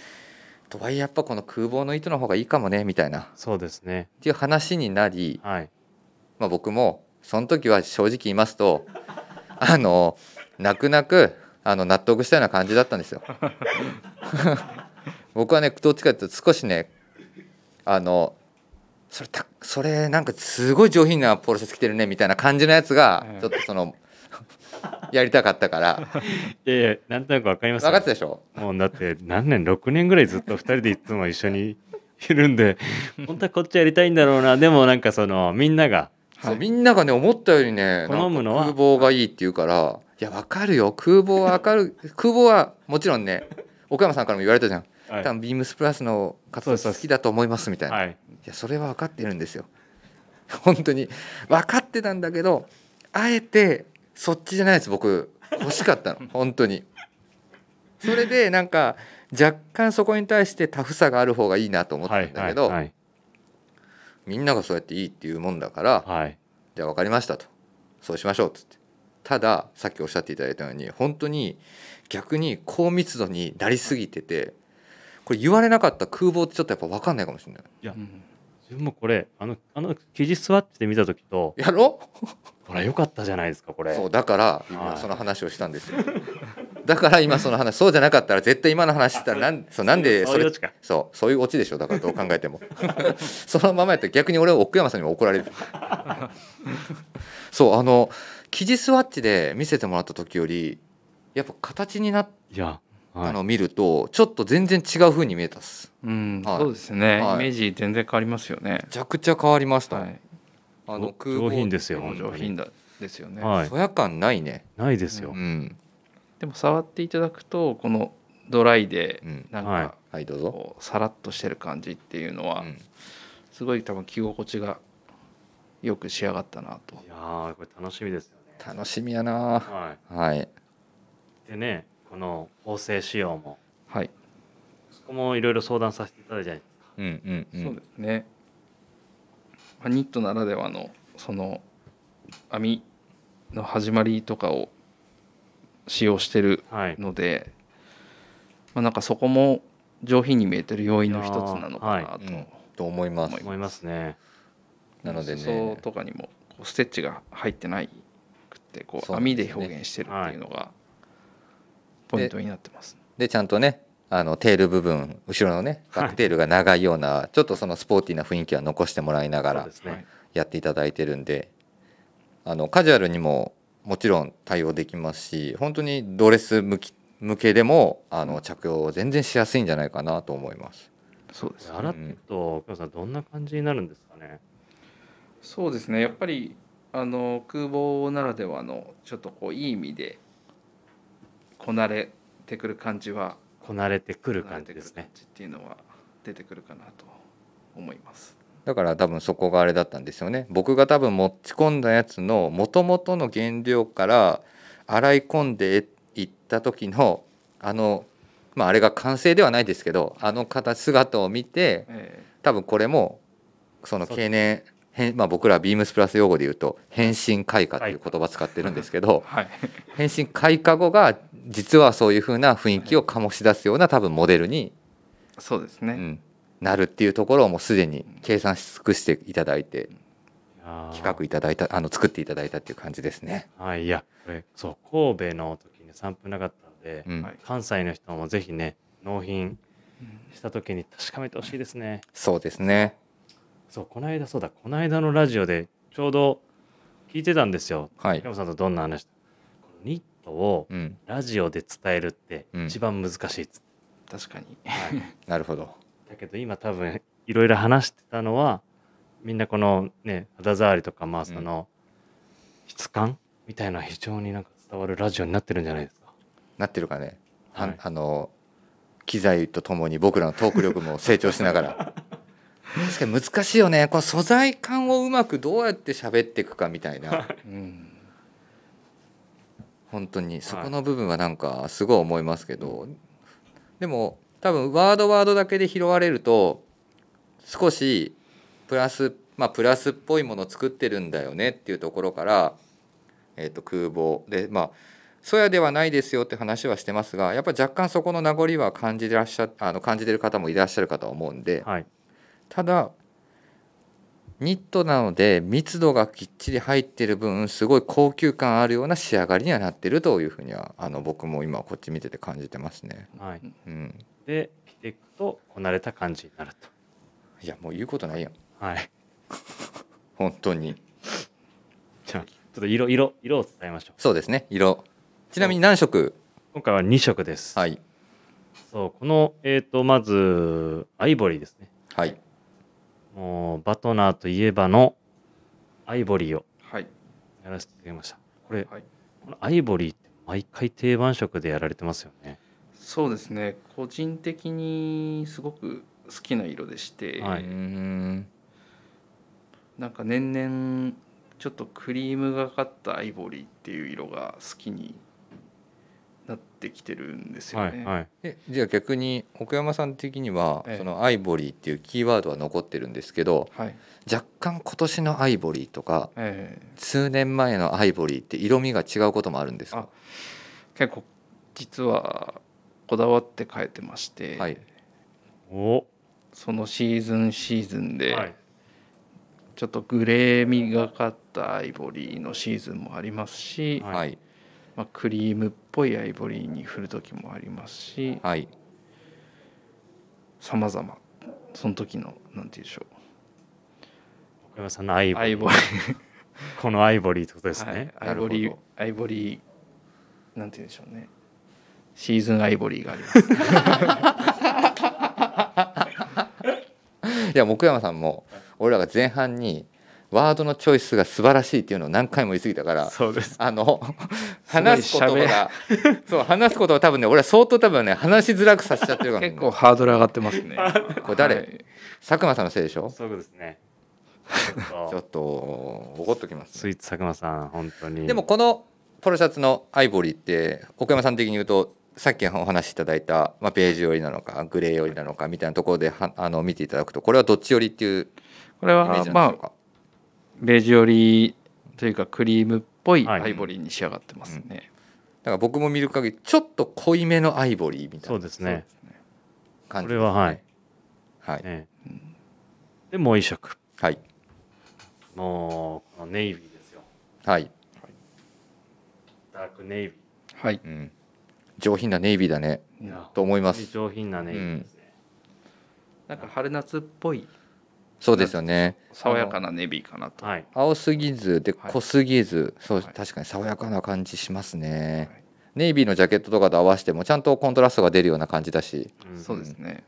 A: とはいえやっぱこの空房の糸の方がいいかもねみたいな。っ
B: そうですね。
A: ていう話になり、
B: はい。
A: まあ、僕もその時は正直言いますとあの泣く泣くあの納得したような感じだったんですよ。僕はねどっちかというと少しねあのそれたそれなんかすごい上品なポロシャツ着てるねみたいな感じのやつが
C: うん
A: ちょっとそのやりたかったから。
B: いやいやなんとなくわかります
A: 分かってたでしょ？
B: もうだって何年6年ぐらいずっと2人でいつも一緒にいるんで本当はこっちやりたいんだろうな。でもなんかそのみんなが
A: そうみんながね思ったよりね
B: 好むのは
A: なんか空房がいいって言うからいやわかるよ。空房はわかる。空房はもちろんね岡山さんからも言われたじゃん、
B: はい。
A: 多分ビームスプラスの活動好きだと思いますみたいな、い、
B: はい。
A: やそれは分かってるんですよ。本当に。分かってたんだけどあえてそっちじゃないです僕。欲しかったの。本当に。それでなんか若干そこに対してタフさがある方がいいなと思った
B: はい
A: んだけど、
B: はい
A: みんながそうやっていいっていうもんだから、
B: はい。
A: じゃあ分かりましたと。そうしましょうっつってたださっきおっしゃっていただいたように本当に逆に高密度になりすぎててこれ言われなかった空洞ってちょっとやっぱ分かんないかもしれない。
B: いや
C: うん。
B: 自分もこれあのあの生地スワッチで見た時と
A: やろ？
B: ほら良かったじゃないですかこれ。
A: そうだから
B: はい。
A: 今その話をしたんですよ。だから今その話そうじゃなかったら絶対今の話したらなんそうなんでそれ
B: そういうオチか。
A: そうそういうオチでしょ？だからどう考えても。そのままやったら逆に俺は奥山さんにも怒られる。そうあの生地スワッチで見せてもらった時よりやっぱ形になっ
B: いやはい。
A: たのを見るとちょっと全然違う風に見えたっす。
C: うん
A: はい。
C: そうですね、
A: はい。
C: イメージ全然変わりますよね。
A: めちゃくちゃ変わりました、
C: はい。
A: あの空
B: 上品
A: 洞
B: ですよ
C: お上品だですよね、
B: はい。
A: そや感ないね。
B: ないですよ、
A: うん、
C: でも触っていただくとこのドライで
A: うん、
C: なん
B: はい。
C: か
A: はいどうぞ、
C: こうさらっとしてる感じっていうのは
A: うん。
C: すごい多分着心地がよく仕上がったなと。
B: いやーこれ楽しみですよね
A: 楽しみやな。
B: は
A: はい。
B: いでねこの縫製仕様も。
C: はい、
B: そこもいろいろ相談させていただいたじゃないですか。
A: うんうんうん。
C: そうですね、まあ、ニットならではのその編みの始まりとかを使用してる
B: はい。
C: ので、まあ、なんかそこも上品に見えてる要因の一つなのかなと、
A: うん。と思います。
B: 思いますね。
A: なので
C: 裾
A: ね
C: とかにもこうステッチが入ってないくってこ
A: そう
C: 網
A: で
C: 表現してるっていうのがポイントになってます。
A: でちゃんとねあのテール部分後ろのねバックテールが長いような、ちょっとそのスポーティーな雰囲気は残してもらいながらやっていただいてるんであのカジュアルにももちろん対応できますし本当にドレス向き向けでもあの着用全然しやすいんじゃないかなと思います。
C: そうです
B: 洗っていくと奥山さんどんな感じになるんですかね？
C: そうですね。やっぱりあの空母ならではのちょっとこういい意味でこなれてくる感じはこなれてくる感
B: 感じですね。
C: じっていうのは出てくるかなと思います。
A: だから多分そこがあれだったんですよね。僕が多分持ち込んだやつの元々の原料から洗い込んでいった時のあのまああれが完成ではないですけどあの形姿を見て
C: え
A: 多分これもその経年変まあ僕らはビームスプラス用語で言うと変身開花っていう言葉使ってるんですけど
C: ー はい。
A: 変身開花後が実はそういう風な雰囲気を醸し出すような多分モデルに、
C: そうですね、
A: うん、なるっていうところをもうすでに計算し尽くしていただいて企画いただいたあの作っていただいたっていう感じですね。
B: はいいやこれそう神戸の時にサンプルなかったんで、
A: うん。
C: はい。
B: 関西の人もぜひね納品した時に確かめてほしいですね。
A: そうですね。
B: そうこの間そうだこの間のラジオでちょうど聞いてたんですよ
A: はい。
B: 山さんとどんな話このニットを
A: うん、
B: ラジオで伝えるって
A: うん
B: 一番難しいっつって、
C: 確かに
B: はい
A: なるほど。
B: だけど今多分いろいろ話してたのはみんなこのね肌触りとかまあその質感みたいな非常になんか伝わるラジオになってるんじゃないですか。
A: なってるかね。あ
B: はい
A: あの機材とともに僕らのトーク力も成長しながら。確かに難しいよね。この素材感をうまくどうやって喋っていくかみたいな。
C: うん。
A: 本当に。そこの部分はなんかすごい思いますけど、でも多分ワードワードだけで拾われると少しプラスまあプラスっぽいものを作ってるんだよねっていうところから、えー、と空母。でまあそやではないですよって話はしてますがやっぱり若干そこの名残は感じてらっしゃあの感じてる方もいらっしゃるかと思うんで。
B: はい、
A: ただニットなので密度がきっちり入ってる分すごい高級感あるような仕上がりにはなってるというふうにはあの僕も今こっち見てて感じてますね。
B: はい、
A: うん、
B: で着ていくとこなれた感じになると。
A: いやもう言うことないやん
B: はい、
A: 本当に
B: じゃあちょっと色色色を伝えましょう。
A: そうですね色ちなみに何色？
B: 今回は2色です。
A: はい
B: そうこのえっ、とまずアイボリーですね。
A: はい
B: もうバトナーといえばのアイボリーを
C: はい。
B: やらせていただきました。これ、
C: はい。
B: このアイボリーって毎回定番色でやられてますよね。
C: そうですね。個人的にすごく好きな色でして、
B: はい。う
A: ーん。
C: なんか年々ちょっとクリームがかったアイボリーっていう色が好きになってきてるんですよね。
B: はいはい。
A: えじゃあ逆に奥山さん的には、
C: ええ。
A: そのアイボリーっていうキーワードは残ってるんですけど
C: はい。
A: 若干今年のアイボリーとか
C: ええ。
A: 数年前のアイボリーって色味が違うこともあるんですか？
C: 結構実はこだわって変えてまして、
A: はい。
B: お。
C: そのシーズンシーズンで、
B: はい。
C: ちょっとグレー味がかったアイボリーのシーズンもありますし、
B: はい
A: はい。
C: まあ、クリームっぽいアイボリーに振る時もありますし
A: はい。
C: さまざまその時のなんて言うんでしょ
B: 奥山さんのアイ
C: う
B: ボリー。このアイボリーってことです
C: はい。
B: ね、
C: アイボリーアイボリーなんて言うんでしょうね。シーズンアイボリーがあります。
A: いや木山さんも俺らが前半にワードのチョイスが素晴らしいっていうのを何回も言い過ぎたから
C: そうです。
A: あの話す言葉がそう話す言葉多分ね俺は相当多分ね話しづらくさせちゃってるから、ね、
C: 結構ハードル上がってますね。
A: これ誰、
C: はい。
A: 佐久間さんのせいでしょ？
B: そうですね。ち
A: ち
B: ょっと
A: ょっと怒っときます、
B: スイーツ佐久間さん本当に。
A: でもこのポロシャツのアイボリーって奥山さん的に言うとさっきお話しいただいた、まあ、ベージュ寄りなのかグレー寄りなのかみたいなところではあの見ていただくとこれはどっち寄りっていう
C: これ
A: イメー
C: はまあ
A: ジなんでしょうか、
C: ベージュ寄りというかクリームっぽい
B: はい。
C: アイボリーに仕上がってますね、
A: だから僕も見る限りちょっと濃いめのアイボリーみたいな。
B: そうですね。
A: ね。
B: これははい、
A: はい、
B: ええ。でもう一色。
A: はい。
B: もうネイビーですよ。
A: はい。
B: ダークネイビ
C: はい。
A: うん、上品なネイビーだね。と思います。
B: 上品なネイビーですね、
C: なんか春夏っぽい
A: そうですよね。
C: 爽やかなネビーかなと、
B: はい。
A: 青すぎずで
C: はい。
A: 濃すぎず、そう
C: はい。
A: 確かに爽やかな感じしますね、
C: はい。
A: ネイビーのジャケットとかと合わせてもちゃんとコントラストが出るような感じだし。
B: うん
C: そうですね。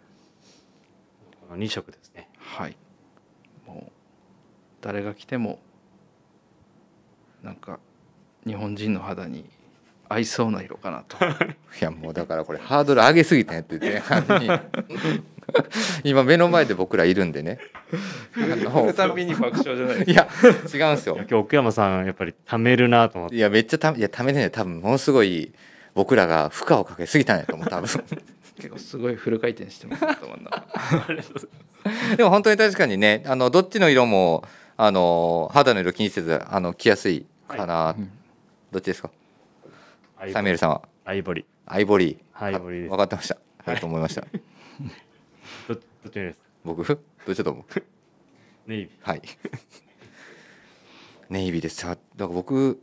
B: この2色ですね。
C: はい。もう誰が来てもなんか日本人の肌に合いそうな色かなと。
A: いやもうだからこれハードル上げすぎてねって前半に今目の前で僕らいるんでね
C: たびに爆笑じゃない
A: いや違うんですよ。
B: 今日奥山さんやっぱり貯めるなと思って。
A: いやめっちゃたいやためね多分ものすごい僕らが負荷をかけすぎたんやと思う多分。
C: 結構すごいフル回転してます
A: でも本当に確かにねあのどっちの色もあの肌の色気にせずあの着やすいかな、
C: うん
A: どっちですか？
B: アイボ
A: サミュエルさんは？
B: アイボリ。
A: アイボリ。ー
B: アイボリーです。
A: 分かってました。はいと思いました。
B: どどっちですか？
A: 僕？どっちだと思う。
B: ネイビ
A: はい。ネイビーです。さだから僕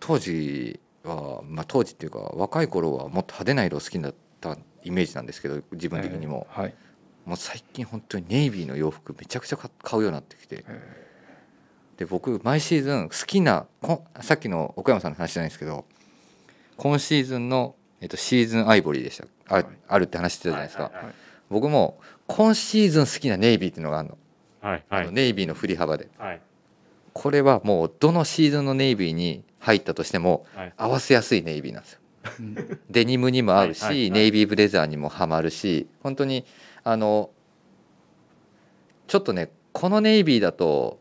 A: 当時はまあ当時っていうか若い頃はもっと派手な色好きだったイメージなんですけど自分的にも、
C: はい。
A: もう最近本当にネイビーの洋服めちゃくちゃ買買うようになってきて。
C: え
A: で僕毎シーズン好きなこさっきの奥山さんの話じゃないですけど今シーズンの、えっと、シーズンアイボリーでした。あ,、
C: はい。
A: あるって話してたじゃないですか、僕も今シーズン好きなネイビーっていうのがあるの,、
B: はいはい。
A: あのネイビーの振り幅で。
B: はい。
A: これはもうどのシーズンのネイビーに入ったとしても
B: はい。
A: 合わせやすいネイビーなんですよ。
C: うん。
A: デニムにも合うし、
B: はいはいはい。
A: ネイビーブレザーにもはまるし本当にあのちょっとねこのネイビーだと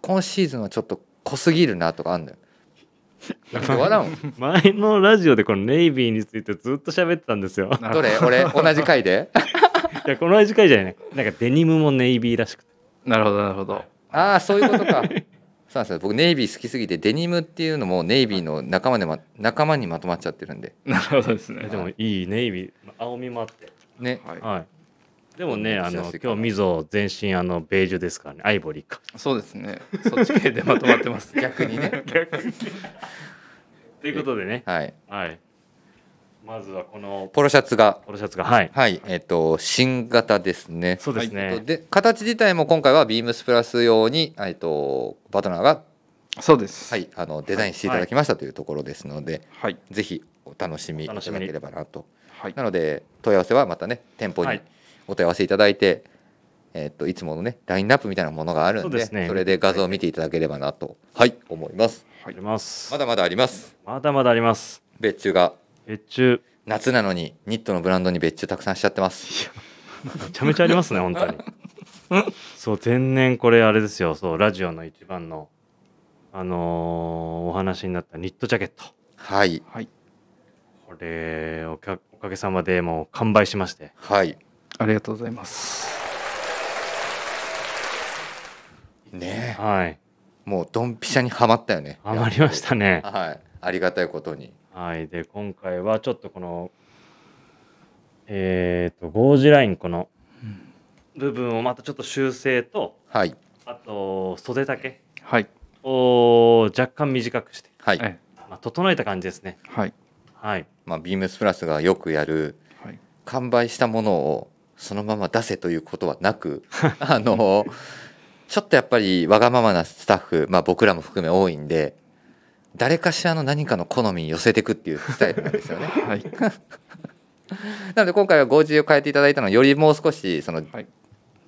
A: 今シーズンはちょっと濃すぎるなとかあるのよ。なんか笑うん
B: 前のラジオでこのネイビーについてずっと喋ってたんですよ。
A: どれ？俺同じ回で？
B: いやこの時間じゃないなんかデニムもネイビーらしくて。
C: なるほどなるほど。
A: ああそういうことか。そうなんですよ。僕ネイビー好きすぎてデニムっていうのもネイビーの仲間で、ま、仲間にまとまっちゃってるんで。
C: なるほどですね。
B: でもいいネイビー。青みもあって。
A: ね。
C: はい。
B: はい。でもね
A: うん
B: あの今日みぞ全身あのベージュですからね。アイボリーか。
C: そうですね。そっち系でまとまってます。
A: 逆にね。
B: ということでね。
A: はい。
B: はいまずはこの
A: ポロシャツが。
B: ポロシャツが。はい。
A: はい。えっ、と新型ですね。
B: そうですね、
A: で形自体も今回はビームスプラス用に、えっと、バトナーが、
C: そうです。
A: はい、あのデザインしていただきましたというところですので、
C: はい。
A: ぜひお楽しみいただければなと。
C: はい。
A: なので問い合わせはまたね店舗に
B: はい。
A: お問い合わせいただいて、えっといつものねラインナップみたいなものがあるんで
B: ね。
A: それで画像を見ていただければなと。はい思います。
B: あります。
A: まだまだあります。
B: まだまだあります。
A: 別注が
B: 越中
A: 夏なのにニットのブランドに別注たくさんしちゃってます。
B: めちゃめちゃありますね本当に。そう前年これあれですよ。そうラジオの一番のあのーお話になったニットジャケット。
A: はい。
C: はい。
B: これおかおかげさまでもう完売しまして。
A: はい。
C: ありがとうございます。
A: ね。
B: はい。
A: もうドンピシャにはまったよね。
B: ハマりましたね。
A: はい。ありがたいことに
B: はい。で今回はちょっとこのえっ、とゴージラインこの部分をまたちょっと修正と
A: はい。
B: あと袖丈
C: はい。
B: を若干短くして、
A: はい、
C: え。
B: まあ、整えた感じですね。
C: はい。
B: はい。
A: まあ、ビームスプラスがよくやる
C: はい。
A: 完売したものをそのまま出せということはなく あのちょっとやっぱりわがままなスタッフ、まあ、僕らも含め多いんで誰かしらの何かの好みに寄せていくっていうスタイルなんですよね。
C: はい。
A: なので今回は 5G を変えていただいたのはよりもう少しその、
C: はい。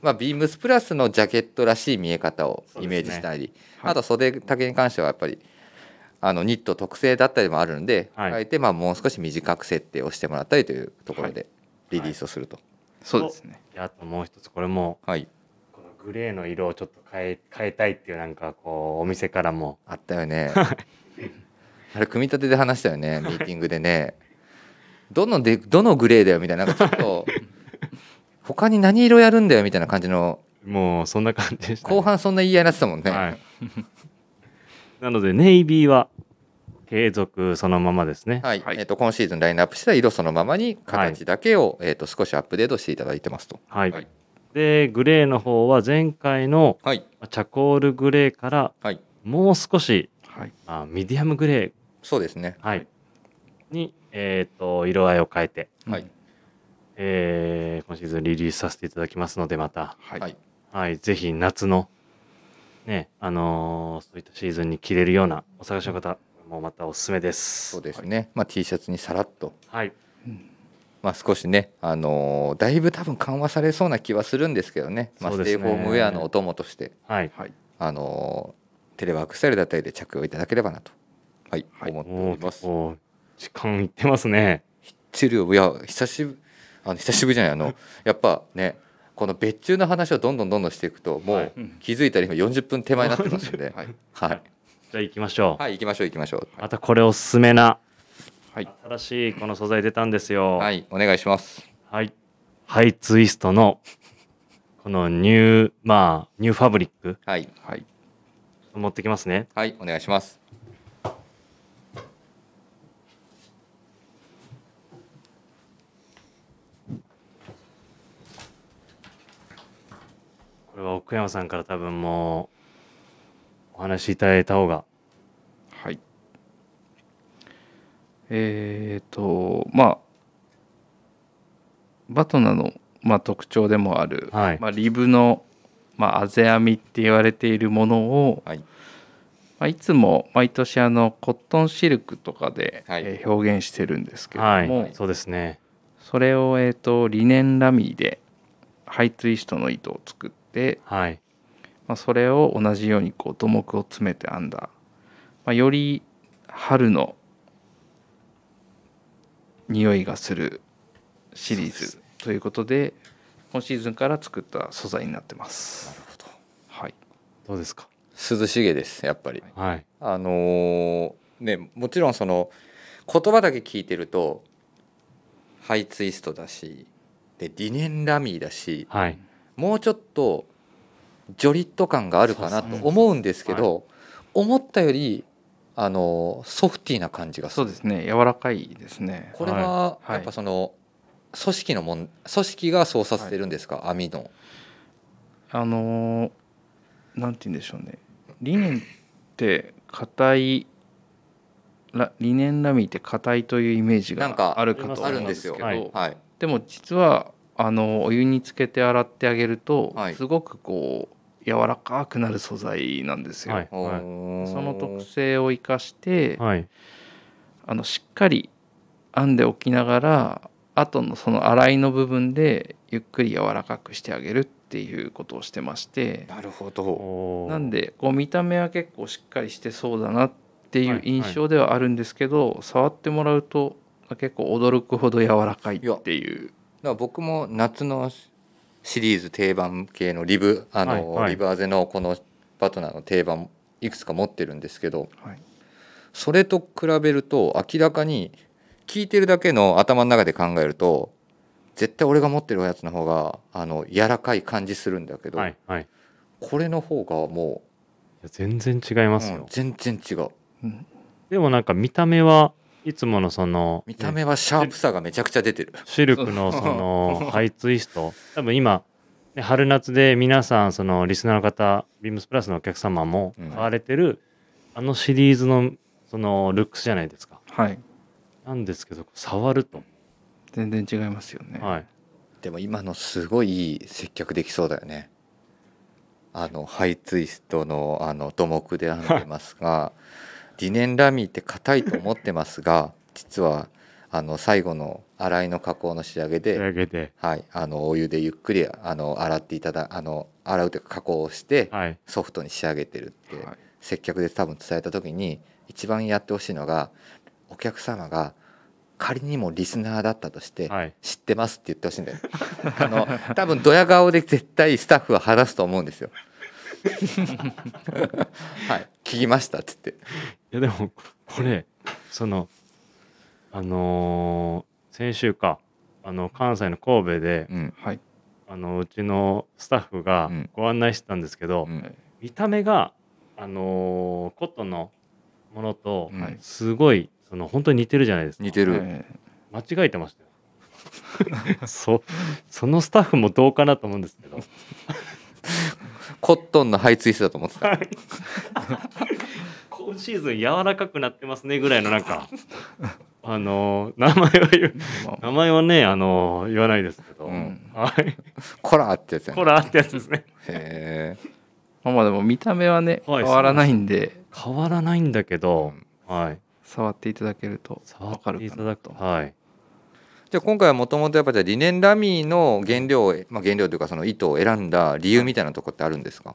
A: まあ、ビームスプラスのジャケットらしい見え方をイメージしたり、
C: はい。
A: あと袖丈に関してはやっぱりあのニット特製だったりもあるんで、
B: はい。
A: あえてまあもう少し短く設定をしてもらったりというところでリリースをすると。
C: そうですね。
B: であともう一つこれも
A: はい、
B: このグレーの色をちょっと変え変えたいっていうなんかこうお店からも。
A: あったよね。あれ組み立てで話したよね ミーティングでね。どのでどのグレーだよみたいななんかちょっと 他に何色やるんだよみたいな感じの
B: もうそんな感じでしたね、
A: 後半そんな言い合いになってたもんね。
B: はい、なのでネイビーは継続そのままですね。
A: はい、
C: はい。
A: えっ、と今シーズンラインナップした色そのままに形だけを、えっ、と少しアップデートしていただいてますと。
B: はい、
C: はい。
B: でグレーの方は前回の
A: はい。
B: チャコールグレーから
A: はい。
B: もう少し
C: はい。
B: あミディアムグレー、
A: そうですね。
B: はい、に、えー、と色合いを変えて、
A: はい。
B: えー今シーズンリリースさせていただきますのでまた、
C: はい。
A: はい。
B: はい、ぜひ夏の、ねあのーそういったシーズンに着れるようなお探しの方もまたおすすめです。
A: そうですね。まあ T シャツにさらっと。
B: はい、
A: まあ、少しね、あのーだいぶ多分緩和されそうな気はするんですけどね、まあ、ステイホームウェアのお供として、
B: はい、
C: はい。
A: あのーテレワークスタイルだったりで着用いただければなと、はい
C: はい
A: 思っております。
B: 時間いってますね。
A: チルいや久しぶあの久しぶりじゃないあのやっぱねこの別注の話をどんどんどんどんしていくとも
B: はいう
A: 気づいたら今40分手前になってますんで、
C: はい
A: はい、
B: じゃあ行きましょう。
A: はい、行きましょう行きましょう。
B: またこれおすすめな
C: はい
B: 新しいこの素材出たんですよ。
A: はい、お願いします。
B: はい。ハイツイストのこのニューまあニューファブリック
A: はい、
C: はい
B: 持ってきますね。
A: はい、お願いします。
B: これは奥山さんから多分もうお話しいただいた方が。
C: はい。えっ、とまあバトナの、まあ、特徴でもある、
B: はい。
C: まあ、リブの、まあ、あぜ編みって言われているものを、
A: はい、
C: まあ、いつも毎年あのコットンシルクとかで、
A: はい。
C: えー表現してるんですけども、
B: い。そうですね。
C: それを、えー、とリネンラミーでハイツイストの糸を作って、
B: はい
C: まあ、それを同じようにこう土木を詰めて編んだ、まあ、より春の匂いがするシリーズということで今シーズンから作った素材になってます。
A: なるほど。
C: はい、
B: どうですか？
A: 涼しげですやっぱり。
B: はい
A: あのーねもちろんその言葉だけ聞いてるとハイツイストだしでリネンラミーだし
B: はい
A: もうちょっとジョリッと感があるかなと思うんですけど、思ったよりあのーソフティーな感じがする。
C: そうですね。柔らかいですね。
A: これは
C: はい。
A: やっぱその組織のもん組織がそうさせてるんですか、網の。
C: あのーなんて言うんでしょうね。リネンって硬いラリネンラミーって硬いというイメージ
A: なんか
C: があるかと
A: あ
C: 思う
A: るんです
C: けど、
B: はい
A: はい。
C: でも実はあのお湯につけて洗ってあげると、
A: はい。
C: すごくこう柔らかくなる素材なんですよ。
B: はい
C: その特性を生かして、
B: はい。
C: あのしっかり編んでおきながら後のその洗いの部分でゆっくり柔らかくしてあげるっていうことをしてまして。
A: なるほど。
B: おー。
C: なんでこう見た目は結構しっかりしてそうだなってい
B: い
C: 印象ではあるんですけど、触ってもらうと結構驚くほど柔らかいっていう。
A: だから僕も夏のシリーズ定番系のリブあの、
B: はいはい。
A: リブアゼのこのパートナーの定番いくつか持ってるんですけど
C: はい。
A: それと比べると明らかに聞いてるだけの頭の中で考えると絶対俺が持ってるやつの方があの柔らかい感じするんだけど、
B: はいはい。い
A: これの方がも
B: や全然違います
A: う、うん
B: よ、
A: 全然違う。
C: うん。
B: でもなんか見た目はいつものその
A: 見た目はシャープさがめちゃくちゃ出てる、
B: シルクのそのハイツイスト。多分今、ね、春夏で皆さんそのリスナーの方ビームスプラスのお客様も
A: うん。
B: 買われてる、あのシリーズのそのルックスじゃないですか。
C: はい。
B: なんですけど触ると、
C: 全然違いますよね、
B: はい。
A: でも今のすごいいい接客できそうだよね。あのハイツイストのあの土木で編んでますがリネンラミーって硬いと思ってますが 実はあの最後の洗いの加工の仕上げ
B: 仕
A: で、
B: 上げで。
A: はい、あのお湯でゆっくりあの洗っていただあの洗うというか加工をして
B: はい。
A: ソフトに仕上げてるって
C: はい。
A: 接客で多分伝えた時に一番やってほしいのがお客様が仮にもリスナーだったとして、
B: はい。
A: 知ってますって言ってほしいんだよ。あの多分ドヤ顔で絶対スタッフは話すと思うんですよ。はい。聞きましたっつって。
B: いやでもこれそのあのー先週かあの関西の神戸で、
A: うん
C: はい。
B: あのうちのスタッフが
A: うん。
B: ご案内してたんですけど、
A: うん。
B: 見た目があのーコットンのものと
A: うん。
B: すごいその本当に似てるじゃないですか。
A: 似てる、
C: え
B: 間違えてましたよ。そそのスタッフもどうかなと思うんですけど。
A: コットンのハイツイストだと思ってた
B: 今シーズン柔らかくなってますねぐらいのなんか あのー名前は言う名前はねあのー言わないですけど、
A: うん。
B: はい。
A: コラーってやつやね。
B: ほらってやつですね。
A: へ
C: まあまあでも見た目はね
B: はい。
C: 変わらないんで。
B: 変わらないんだけ
A: え
B: ど、はい。
C: 触っていただけると
B: 触
C: わか
B: っていた
C: るかなと
B: だくとはい。
A: じゃあ今回はもともとやっぱじゃあリネンラミーの原料を、まあ、原料というかその糸を選んだ理由みたいなとこってあるんですか、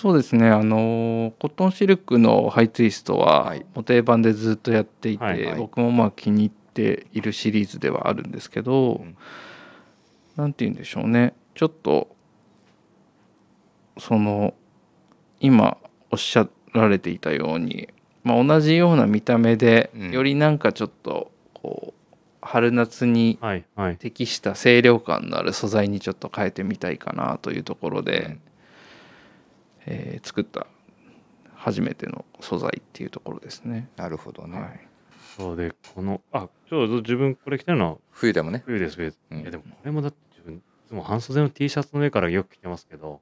C: そうですね。あのコットンシルクのハイツイストは
A: はい。
C: もう定番でずっとやっていて、
B: はい
A: はい。
C: 僕もまあ気に入っているシリーズではあるんですけど、
A: うん。
C: なんて言うんでしょうね。ちょっとその今おっしゃられていたように、まあ、同じような見た目で、
A: うん。
C: よりなんかちょっとこう春夏に適した清涼感のある素材にちょっと変えてみたいかなというところで、
A: うん
C: えー作った初めての素材っていうところですね。
A: なるほどね、
C: はい、
B: そうでこのあちょうど自分これ着てるのは
A: 冬でもね。
B: 冬です冬です、
A: うん。
B: いやでもこれもだって自分いつも半袖の T シャツの上からよく着てますけど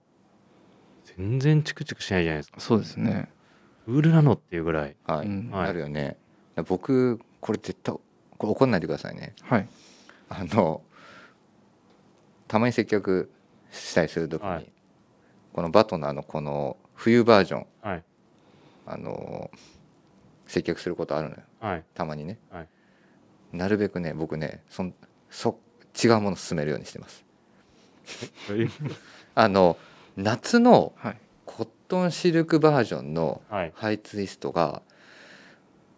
B: 全然チクチクしないじゃないですか。
C: そうですね。
B: ウールなのっていうぐらい。
A: はい、
C: うん。
B: はい。
A: なるよね。僕これ絶対これ怒んないでくださいね。
C: はい。
A: あのたまに接客したりする時に、
B: はい
A: このバトナーのこの冬バージョン
B: はい。
A: あの接客することあるのよ。
B: はい。
A: たまにね、
B: はい。
A: なるべくね僕ねそんそ違うもの勧めるようにしてます。あの夏の
C: はい。
A: コットンシルクバージョンの
B: はい。
A: ハイツイストが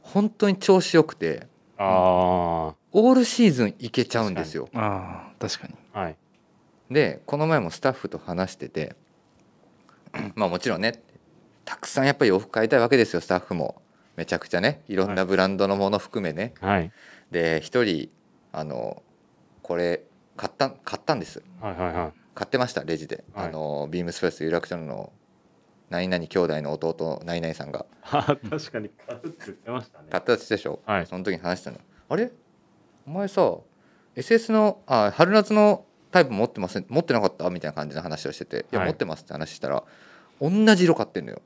A: 本当に調子よくて
B: あ
A: オールシーズンいけちゃうんですよ。
C: ああ確かに。
B: あはい。
A: でこの前もスタッフと話しててまあもちろんねたくさんやっぱり洋服買いたいわけですよスタッフも。めちゃくちゃね。いろんなブランドのもの含めね、
B: はい。
A: で一人あのこれ買った買ったんです。
B: はいはいはい。
A: 買ってましたレジで、
B: はい。
A: あのビームスプレス有楽町の何々兄弟の弟何々さんが。
B: あ 確かに買うって言ってましたね。
A: 買ったでしょ、
B: はい。
A: その時に話したの。あれ？お前さ SS のあ春夏のタイプ持ってます持ってなかった？みたいな感じの話をしてて「いや
B: はい。
A: 持ってます」って話したら同じ色買ってんのよ。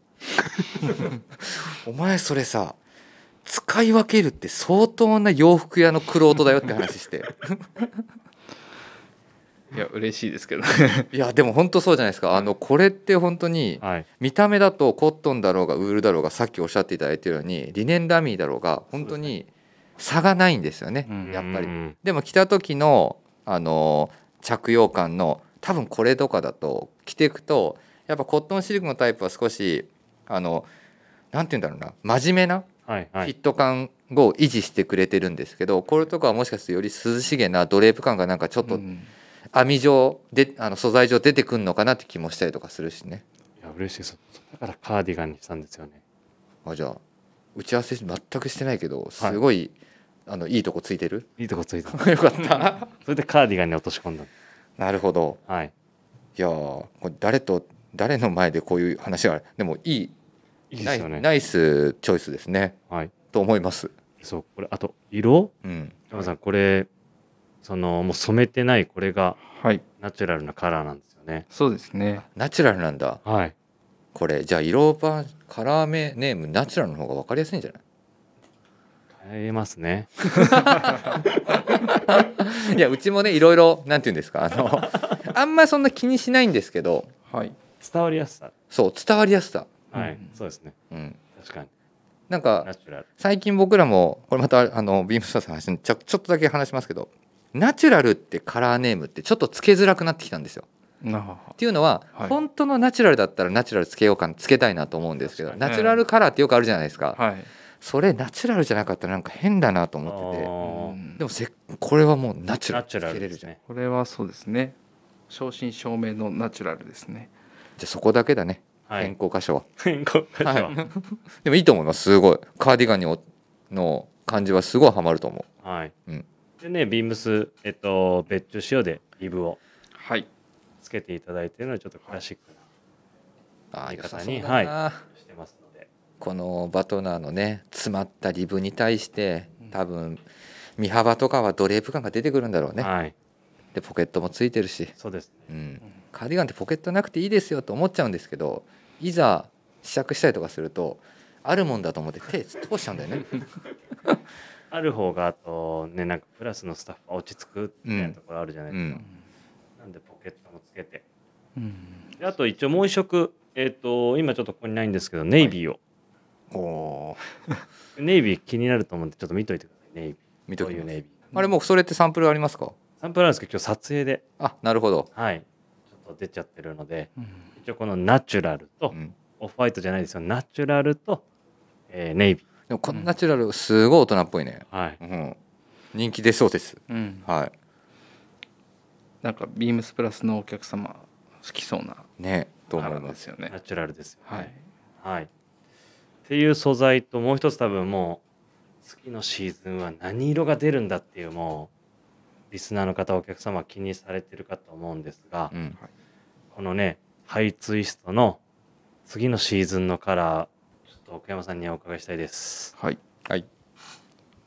A: お前それさ使い分けるって相当な洋服屋の玄人だよって話して。
C: いや嬉しいですけど。ね。
A: いやでも本当そうじゃないですか。あのこれって本当に
B: はい。
A: 見た目だとコットンだろうがウールだろうがさっきおっしゃっていただいてるようにリネンラミーだろうが本当に差がないんですよね、
C: うん。
A: やっぱり。
B: う。ん。
A: でも着た時のあの着用感の多分これとかだと着ていくとやっぱコットンシルクのタイプは少しあのなんて言うんだろうな真面目なフィッ
B: はい。はい
A: ト感を維持してくれてるんですけど、これとかはもしかするとより涼しげなドレープ感がなんかちょっと
C: うん。
A: 網状であの素材上出てくるのかなって気もしたりとかするしね。
B: いや嬉しいです。だからカーディガンにしたんですよね。
A: あじゃあ打ち合わせ全くしてないけどすごいあのいいとこついてる？
B: いいとこついた。
A: よかった。
B: それでカーディガンに落とし込んだ。
A: なるほど。
B: はい。
A: いやーこれ誰と誰の前でこういう話がある？でもいいナイ
B: いいですよね。
A: ナイスチョイスですね。
B: はい。
A: と思います。
B: そうこれあと色？
A: うん。
B: 山さんこれそのもう染めてないこれが
C: はい。
B: ナチュラルなカラーなんですよね。
C: そうですね。
A: ナチュラルなんだ。
B: はい。
A: これじゃあ色バカラーメネームナチュラルの方が分かりやすいんじゃない？
B: 変えますね。
A: いやうちもねいろいろなんて言うんですかあのあんまりそんな気にしないんですけど
C: はい。
B: 伝わりやすさ。
A: そう伝わりやすさ、
B: はい、
C: うん。
B: そうですね。
A: うん、
B: 確かに。
A: なんか最近僕らもこれまたあのビームスターさんの話にちょちょっとだけ話しますけどナチュラルってカラーネームってちょっとつけづらくなってきたんですよ。
C: な
A: っていうのは、
C: はい。
A: 本当のナチュラルだったらナチュラルつけようかつけたいなと思うんですけど、ナチュラルカラーってよくあるじゃないですか、
C: はい
A: それナチュラルじゃなかったらなんか変だなと思ってて。でもせこれはもうナチュラル。
B: ナ
A: れるじゃん
B: ルですね。
C: これはそうですね。正真正銘のナチュラルですね。
A: じゃあそこだけだね、変
B: はい。
A: 更箇所は。
B: 変更箇所は。
A: はい。でもいいと思います。すごい。カーディガンにおの感じはすごいハマると思
B: はい、
A: うん。
B: でねビームスえっと別注仕様でリブを
C: はい。
B: つけていただいているのはちょっとクラシック
A: うああ
B: 言い方に。
A: そうこのバトナーのね詰まったリブに対して
C: うん。
A: 多分身幅とかはドレープ感が出てくるんだろうね、
B: はい。
A: でポケットもついてるし、
B: そうです。ね
A: うん、カーディガンってポケットなくていいですよと思っちゃうんですけどいざ試着したりとかするとあるもんだと思って手通しちゃうんだよね。
B: ある方があとねなんかプラスのスタッフが落ち着くみたいなところあるじゃないですか、
A: うん。
B: なんでポケットもつけて。
C: うん
B: であと一応もう一色えっ、と今ちょっとここにないんですけどネイビーを、
A: おー
B: ネイビー気になると思うんでちょっと見といてください。ネイビー。
A: 見と
B: いうネイビー。
A: あれもうそれってサンプルありますか？
B: サンプルなんですけど今日撮影で。
A: あなるほど、
B: はい。ちょっと出ちゃってるので
C: うん。
B: 一応このナチュラルと、
A: うん、
B: オフホワイトじゃないですよ。ナチュラルと、えーネイビ
A: でもこのナチュラルすごい大人っぽいね、
B: ーはい。
A: うん、人気出そうです。
C: うん。
A: はい。
C: なんかビームスプラスのお客様好きそうな
A: ねと思
C: カラ
A: いま
C: ーですすよね。
B: ナチュラルですよね。
C: はい。
B: はい。っていう素材ともう一つ多分もう次のシーズンは何色が出るんだっていうもうリスナーの方お客様は気にされてるかと思うんですが、
A: うん
B: このねハイツイストの次のシーズンのカラーちょっと奥山さんにお伺いしたいです。
C: はい。
A: はい。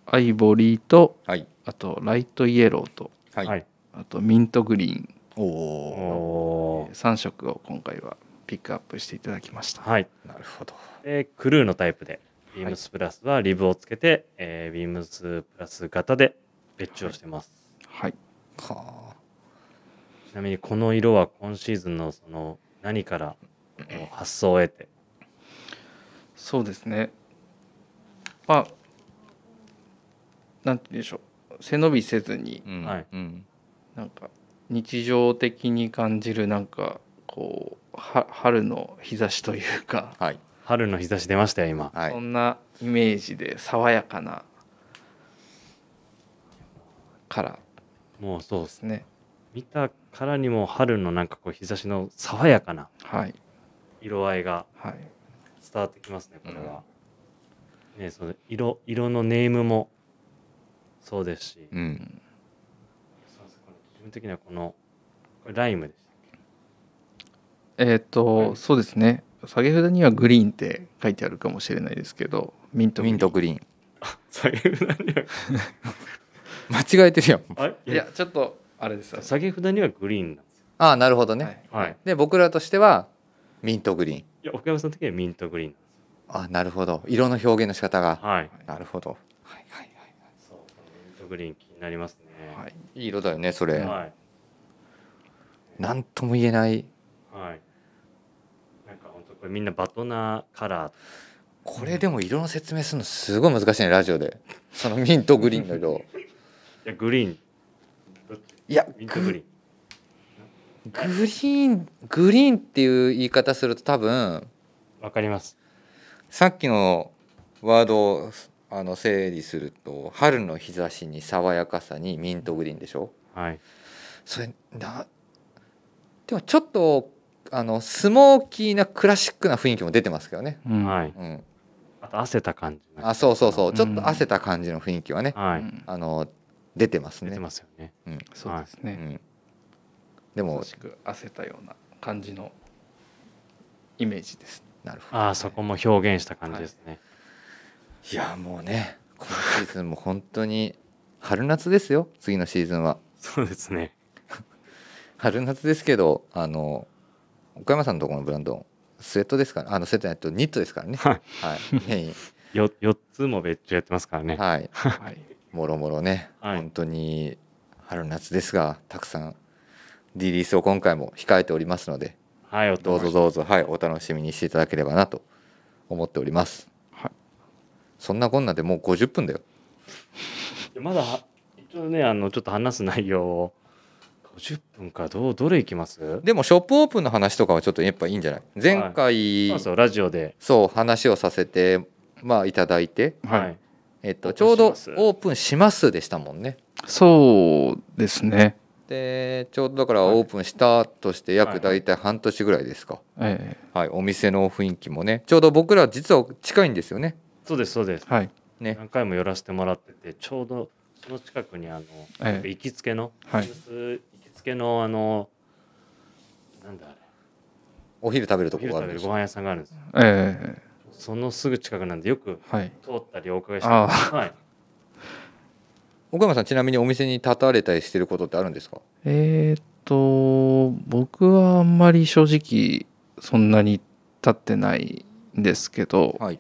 C: アイボリーと
A: はい。
C: あとライトイエローと
A: はい、
B: はい。
C: あとミントグリーン。
A: おお
B: おー。
C: 3色を今回はピックアップしていただきました。
B: はい。
A: なるほど。
B: でクルーのタイプでビームスプラスはリブをつけて、えービームスプラス型で別注をしてます。
C: はい。
A: は
B: ちなみにこの色は今シーズンのその何からこう発想を得て？
C: そうですね。まあなんて言うんでしょう。背伸びせずに
A: うん、
C: なんか日常的に感じるなんかこうは春の日差しというか、
A: はい。
B: 春の日差し出ましたよ今。
A: はい。
C: そんなイメージで爽やかな。カラー。
B: もうそう
C: ですね。
B: 見たからにも春のなんかこう日差しの爽やかな
C: はい。
B: 色合いが
C: はい。
B: 伝わってきますねこれは、ねその色色のネームもそうですし、
A: うん。
B: 自分的にはこのライムでした
C: えっ、と、
B: はい。
C: そうですね。下げ札にはグリーンって書いてあるかもしれないですけどミント
A: ミントグリーン。
B: 下げ札には。
A: 間違えてるやん。
B: あ
C: いや。ちょっとあれですよ。
B: 下げ札にはグリーン
A: ああなるほどね、
C: はい。
B: はい。
A: で僕らとしてはミントグリーン。
B: いや奥山さん的にはミントグリーン
A: あなるほど。色の表現の仕方が。
B: よはい。
A: なるほど。はいはいはい。
B: そうこのミントグリーン気になりますね。
C: はい。
A: いい色だよねそれ、
B: はい。
A: なんとも言えない。
B: はいみんなバトナーカラー。
A: これでも色の説明するのすごい難しいねラジオで。そのミントグリーンの色。
B: いやグリーン。
A: いや
B: ミントグリーン。
A: グリーングリーンっていう言い方すると多分
B: わかります。
A: さっきのワードをあの整理すると春の日差しに爽やかさにミントグリーンでしょ？
B: はい。
A: それなでもちょっとあのスモーキーなクラシックな雰囲気も出てますけどね、
C: うん。
B: はい。
A: うん、
B: あと汗た感じ
A: あそうそうそう。ちょっ
C: うん
A: と汗た感じの雰囲気はね、
B: はい、
C: うん。
A: あの出てますね。
B: 出てますよね。
A: うん。
C: そうですね、
A: うん、でも
C: 優しく汗たような感じのイメージです。
A: なるほど
B: ああそこも表現した感じですね、
A: いやもうねこのシーズンも本当に春夏ですよ次のシーズンは。
B: そうですね。
A: 春夏ですけどあの岡山さんのところのブランドスウェットですからあのスウェットじゃないとニットですからね。
B: はい。
A: はい。メイン。
B: よ4つも別注やってますからね。
A: はい。
C: はい。
A: もろもろね、
B: はい。
A: 本当に春夏ですがたくさんリリースを今回も控えておりますので。
B: はいお
A: どうぞどうぞ。はいお楽しみにしていただければなと思っております。
C: はい。
A: そんなこんなでもう50分だよ。
B: でまだ一応ねあのちょっと話す内容を50分かどうどれいきます？
A: でもショップオープンの話とかはちょっとやっぱいいんじゃない？前回、
B: そうそうラジオで。
A: そう話をさせてまあいただいて、
C: はい。
A: えっと、
B: オー
A: ちょうど
B: プンします。
A: オープンしますでしたもんね。
C: そうですね。
A: でちょうどだから
B: はい。
A: オープンしたとして約
B: はい。
A: 大体半年ぐらいですか？
C: え
A: はい、お店の雰囲気もね。ちょうど僕ら実は近いんですよね。
B: そうですそうです。
C: えはい。
A: ね。
B: 何回も寄らせてもらっててちょうどその近くにあの、
C: ええ。
B: 行きつけの、
C: はい
B: 行きつけのあのなんだあれ。
A: お昼食べるとこがあるんですよ。
B: 食べるご飯屋さんがあるんですよ。
C: ええ
B: そのすぐ近くなんでよく
C: はい。
B: 通ったりお伺いしてはい。
A: 岡山さんちなみにお店に立たれたりしてることってあるんですか？
C: えーっと僕はあんまり正直そんなに立ってないんですけど、
A: はい。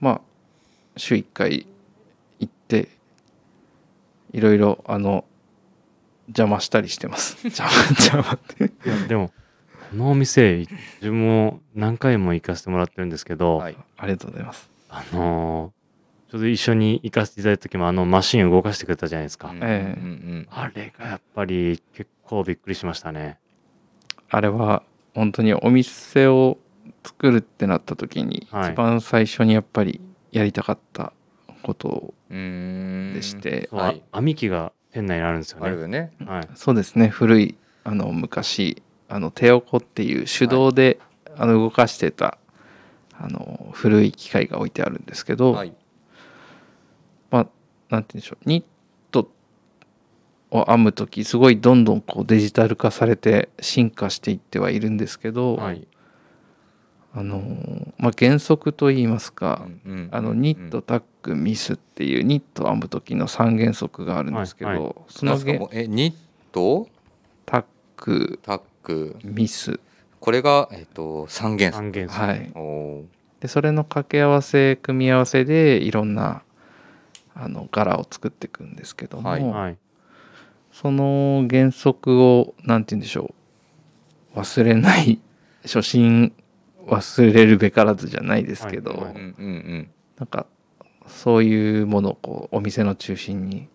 C: まあ週1回行っていろいろあの邪魔したりしてます。邪魔邪魔って。
B: いやでもこのお店自分も何回も行かせてもらってるんですけど、
A: はい。
C: ありがとうございます。
B: あのーちょうど一緒に行かせていただいた時もあのマシン動かしてくれたじゃないですか、
A: うん。
C: ええ
A: うんうん。
B: あれがやっぱり結構びっくりしましたね。
C: あれは本当にお店を作るってなった時に
B: はい。
C: 一番最初にやっぱりやりたかったこと
A: うーん。
C: でして、
A: はい。
B: あ網機が店内にあるんですよね。
A: あるよね。
B: はい。
C: そうですね。古いあの昔あのテオコっていう手動で、あの動かしてたあの古い機械が置いてあるんですけど、
A: はい。
C: まあなんて言うんでしょう。ニットを編む時すごいどんどんこうデジタル化されて進化していってはいるんですけど、
B: はい
C: あのまあ、原則といいますか、
A: うんうん
C: あのニットタックミスっていうニットを編む時の3原則があるんですけど、
B: はいは
C: その
A: えニット？
C: タック
A: タック。
C: ミス。
A: これが、えっと三元素
B: 三元素
C: はい。でそれの掛け合わせ組み合わせでいろんなあの柄を作っていくんですけども、
A: はい。
B: はい。
C: その原則をなんて言うんでしょう。忘れない初心忘れるべからずじゃないですけど、
B: はい。はい
C: なんかそういうものをこうお店の中心に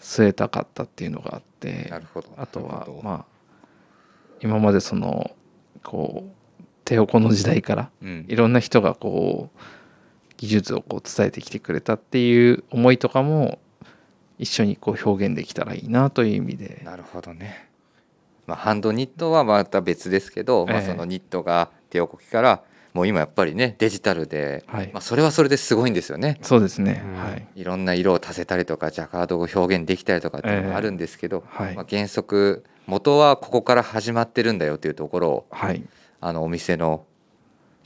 C: 据えたかったっていうのがあって
A: なるほど。
C: あとはまあ今までそのこう手おこの時代から
A: うん。
C: いろんな人がこう技術をこう伝えてきてくれたっていう思いとかも一緒にこう表現できたらいいなという意味で。
A: なるほどね。まあ、ハンドニットはまた別ですけど、まあ、
C: ええ。
A: そのニットが手をこきからもう今やっぱりねデジタルで、
C: はい。
A: まあ、それはそれですごいんですよね。
C: そうですね。
B: うん。
C: はい。
A: いろんな色を足せたりとかジャカードを表現できたりとかっていうのがあるんですけど、
C: はい。
A: まあ、原則元はここから始まってるんだよっていうところを
C: はい。
A: あのお店の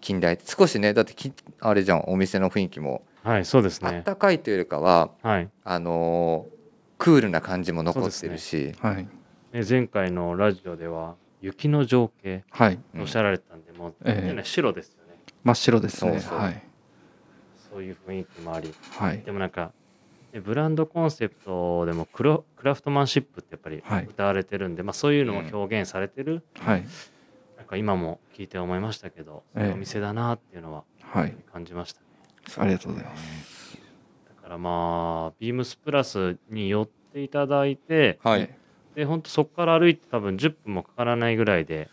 A: 近代少しねだってきあれじゃんお店の雰囲気も
B: はいそうです
A: あっ
B: ね
A: たかいというよりかは
B: はい。
A: あのークールな感じも残ってるし、
C: はい。
B: ね前回のラジオでは雪の情景
C: はい。
A: うん
B: おっしゃられてたんで、もう、
C: ええ。
B: ね白ですよね。
C: 真っ白ですね。
A: そうそう。
C: はい。
B: そういう雰囲気もあり。
C: はい。
B: でもなんかねブランドコンセプトでもクロクラフトマンシップってやっぱり
C: はい。
B: 歌われてるんで、まあ、そういうのを表現されてる、
C: はい。
B: なんか今も聞いて思いましたけど、
C: ええ。
B: お店だなっていうのは
C: はい。
B: 感じましたね。
C: ありがとうございます。
B: だからまあビームスプラスに寄っていただいて
A: はい、
C: え
B: で本当そこから歩いて多分10分もかからないぐらいで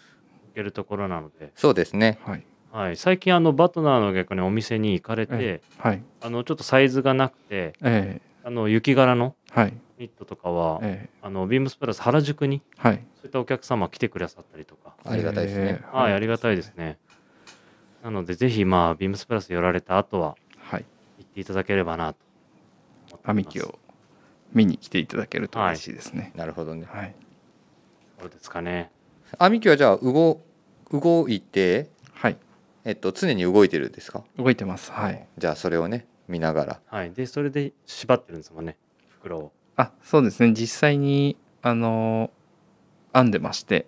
B: 行けるところなので、
A: そうですね。
C: はい。
B: はい、最近あのバトナーの逆にお店に行かれて、
C: えはい。
B: あのちょっとサイズがなくて
C: え
B: あの雪柄の
C: えはい。
B: ニットとかは、
C: ええ。
B: あのビームスプラス原宿に
C: はい。
B: そういったお客様来てくださったりとか、
A: ありがたいですね、
C: ええ。
B: はい、ありがたいですね。なのでぜひまあビームスプラス寄られた後は
C: はい。
B: っていただければなと思ってます。
C: 網機を見に来ていただけると嬉しいですね。
A: なるほどね。
C: はい、
B: どうですかね。
A: 網機はじゃあ動動いて、
C: はい、
A: えっと、常に動いてるんですか？
C: 動いてます。はい。
A: じゃあそれをね見ながら。
B: はい。でそれで縛ってるんですもんね袋を。
C: あ、そうですね。実際にあの編んでまして、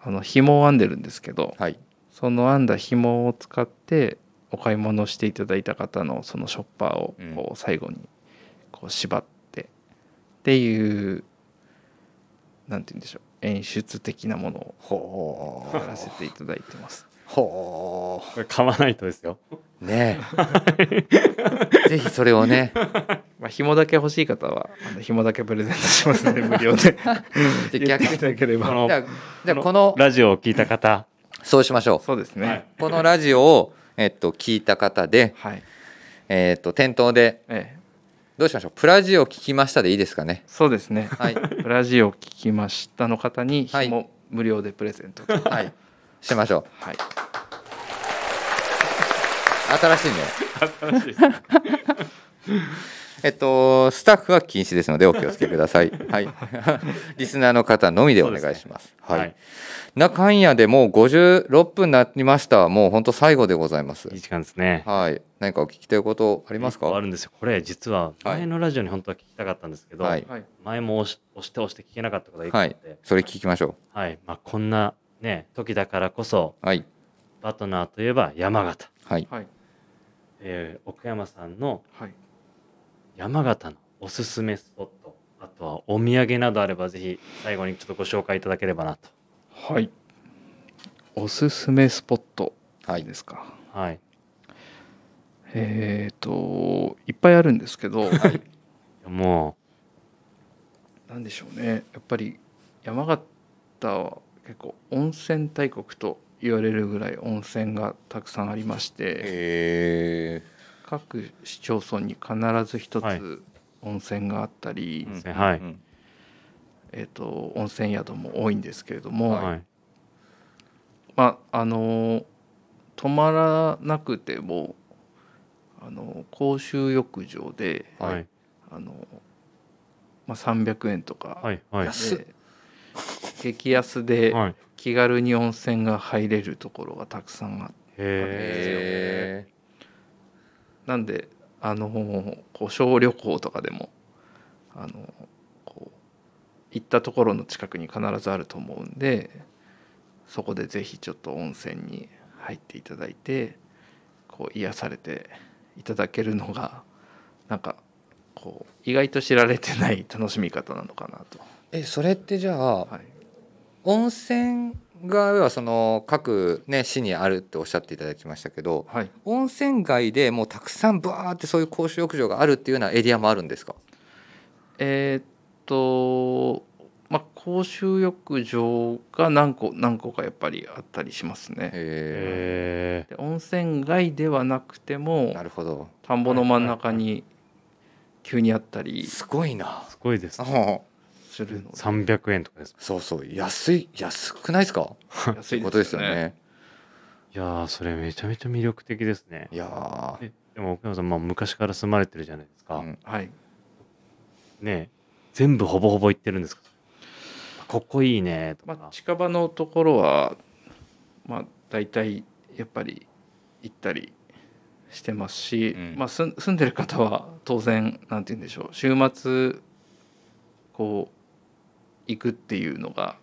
C: あの紐を編んでるんですけど、
A: はい。
C: その編んだ紐を使ってお買い物していただいた方のそのショッパーを
A: うん。
C: こう最後にこう縛ってっていうなんて言うんでしょう演出的なものを
A: ほ
C: やらせていただいてます。
A: う。ほ
B: これ買わないとですよ。
A: うねえ。ぜひそれをね。
C: まあ紐だけ欲しい方は紐だけプレゼントしますので 無料で。
A: で
C: 言ってい
A: 逆
C: ただければ。
A: じゃあじゃあこの
B: ラジオを聞いた方。
A: そうしましょ
C: そうですね。
B: はい。
A: うこのラジオを、えっと、聞いた方で、
C: はい。
A: えっと、店頭で
C: ええ、
A: どうしましょう？プラジオ聞きましたでいいですかね？
C: そうですね。
A: はい。
C: プラジオ聞きましたの方に
A: はい。
C: 紐無料でプレゼント。
A: はい。しましょ
C: はい。
A: う新しいね。
B: 新しい
A: えっとスタッフは禁止ですのでお気をつけください。はい。リスナーの方のみでお願いします。はい、
B: はい。
A: 中んやでもう56分になりました。もう本当最後でございます。
B: いい時間ですね。
A: はい。何かお聞きたいことありますか？
B: あるんですよ。これ実は前のラジオに本当は聞きたかったんですけど、
A: はい。
C: はい。
B: 前も押し押して押して聞けなかったことがいくあって、
A: それ聞きましょ
B: はい。まあ、こんなね時だからこそう
A: はい。
B: バトナーといえば山形、
A: はい。
C: はい。
B: えー奥山さんの
C: はい。
B: 山形のおすすめスポットあとはお土産などあればぜひ最後にちょっとご紹介いただければなと
C: はい。おすすめスポット
A: はい
C: ですか？
B: はい
C: えっ、といっぱいあるんですけど、
B: も
C: なんでしょうね。やっぱり山形は結構温泉大国と言われるぐらい温泉がたくさんありまして、
A: へえ
C: 各市町村に必ず一
B: はい。
C: つ温泉があったり、
B: んはい。
A: うん
C: えっ、と温泉宿も多いんですけれども、
B: う、
A: はい。
B: はい
C: まああの泊まらなくてもあの公衆浴場で、
A: はい。
B: はい
C: あのまあ、300円とか
B: はいはい。
C: 激安で
B: はい。
C: 気軽に温泉が入れるところがたくさんあって。
B: へ
A: へ
C: なんであのこう小旅行とかでもあのこう行ったところの近くに必ずあると思うんでそこでぜひちょっと温泉に入っていただいてこう癒されていただけるのがなんかこう意外と知られてない楽しみ方なのかなと。
A: えそれってじゃあ
C: はい
A: 温泉が要はその各ね市にあるっておっしゃっていただきましたけど
C: はい、
A: 温泉街でもうたくさんバーってそういう公衆浴場があるっていうようなエリアもあるんですか？
C: えーっとまあ公衆浴場が何個何個かやっぱりあったりしますね。
A: へ
B: え
C: で温泉街ではなくて
A: え
C: も
A: なるほど。
C: 田んぼの真ん中に急にあったり。
A: すごいな。
B: すごいです
A: あ
C: するので。
B: 300円とかです。
A: そうそう。安い安くないですか？
C: 安い
A: ことですよね。
B: いやーそれめちゃめちゃ魅力的ですね。
A: いやー。
B: えでも奥山さん、まあ、昔から住まれてるじゃないですか、
A: うん
C: はい。
B: ね全部ほぼほぼ行ってるんですか？ここいいねとか、
C: まあ、近場のところはまあ大体やっぱり行ったりしてますし、
A: うん。
C: まあ、住ん住んでる方は当然なんて言うんでしょう。週末こう行くっていうのが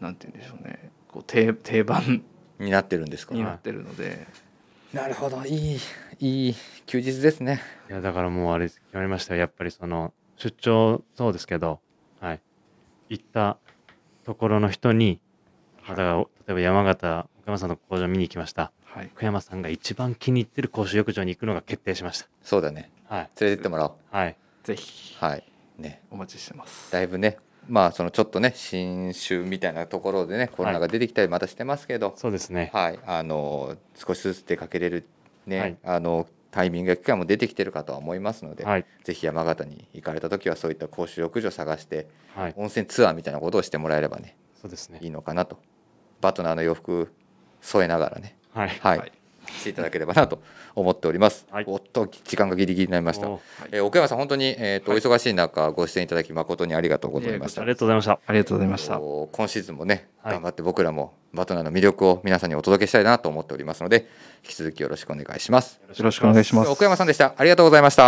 C: なんて言うんでしょうね。こう定定番
A: になってるんですか。
C: になってるので、
A: なるほど。いいいい休日ですね。
B: いやだからもうあれ決まりましたよ。やっぱりその出張そうですけどはい。行ったところの人にあだから例えば山形奥山さんの工場見に行きました。
C: はい、
B: 奥山さんが一番気に入ってる公衆浴場に行くのが決定しまし
A: そうだね。
B: たはい。
A: 連れてってもらおう。
B: はい。
C: ぜひ。
A: はい。ね
C: お待ちしてます。
A: だいぶねまあそのちょっとね新種みたいなところでねコロナが出てきたりまたしてますけど。
B: そうですね。
A: はい、あの少しずつ出かけれるね、
B: はい。
A: あのタイミングや機会も出てきてるかとは思いますので、
B: はい。
A: ぜひ山形に行かれた時はそういった公衆浴場を探して
B: はい。
A: 温泉ツアーみたいなことをしてもらえればね
B: そうですね。
A: いいのかなと。バトナーの洋服添えながらね。
B: はい。
A: はい、
C: はい
A: していただければなと思っております。
B: はい
A: おっと時間がギリギリになりました。
B: お
A: えー奥山さん本当にえっ、と、お忙しい中ご出演いただき誠にありがとうございました
B: あり。がとうございました。
C: ありがとうございました。
A: お今シーズンもね
B: はい
A: 頑張って僕らもバトナーの魅力を皆さんにお届けしたいなと思っておりますので引き続きよろしくお願いします。
C: よろしくお願いします。
A: 奥山さんでした。ありがとうございました。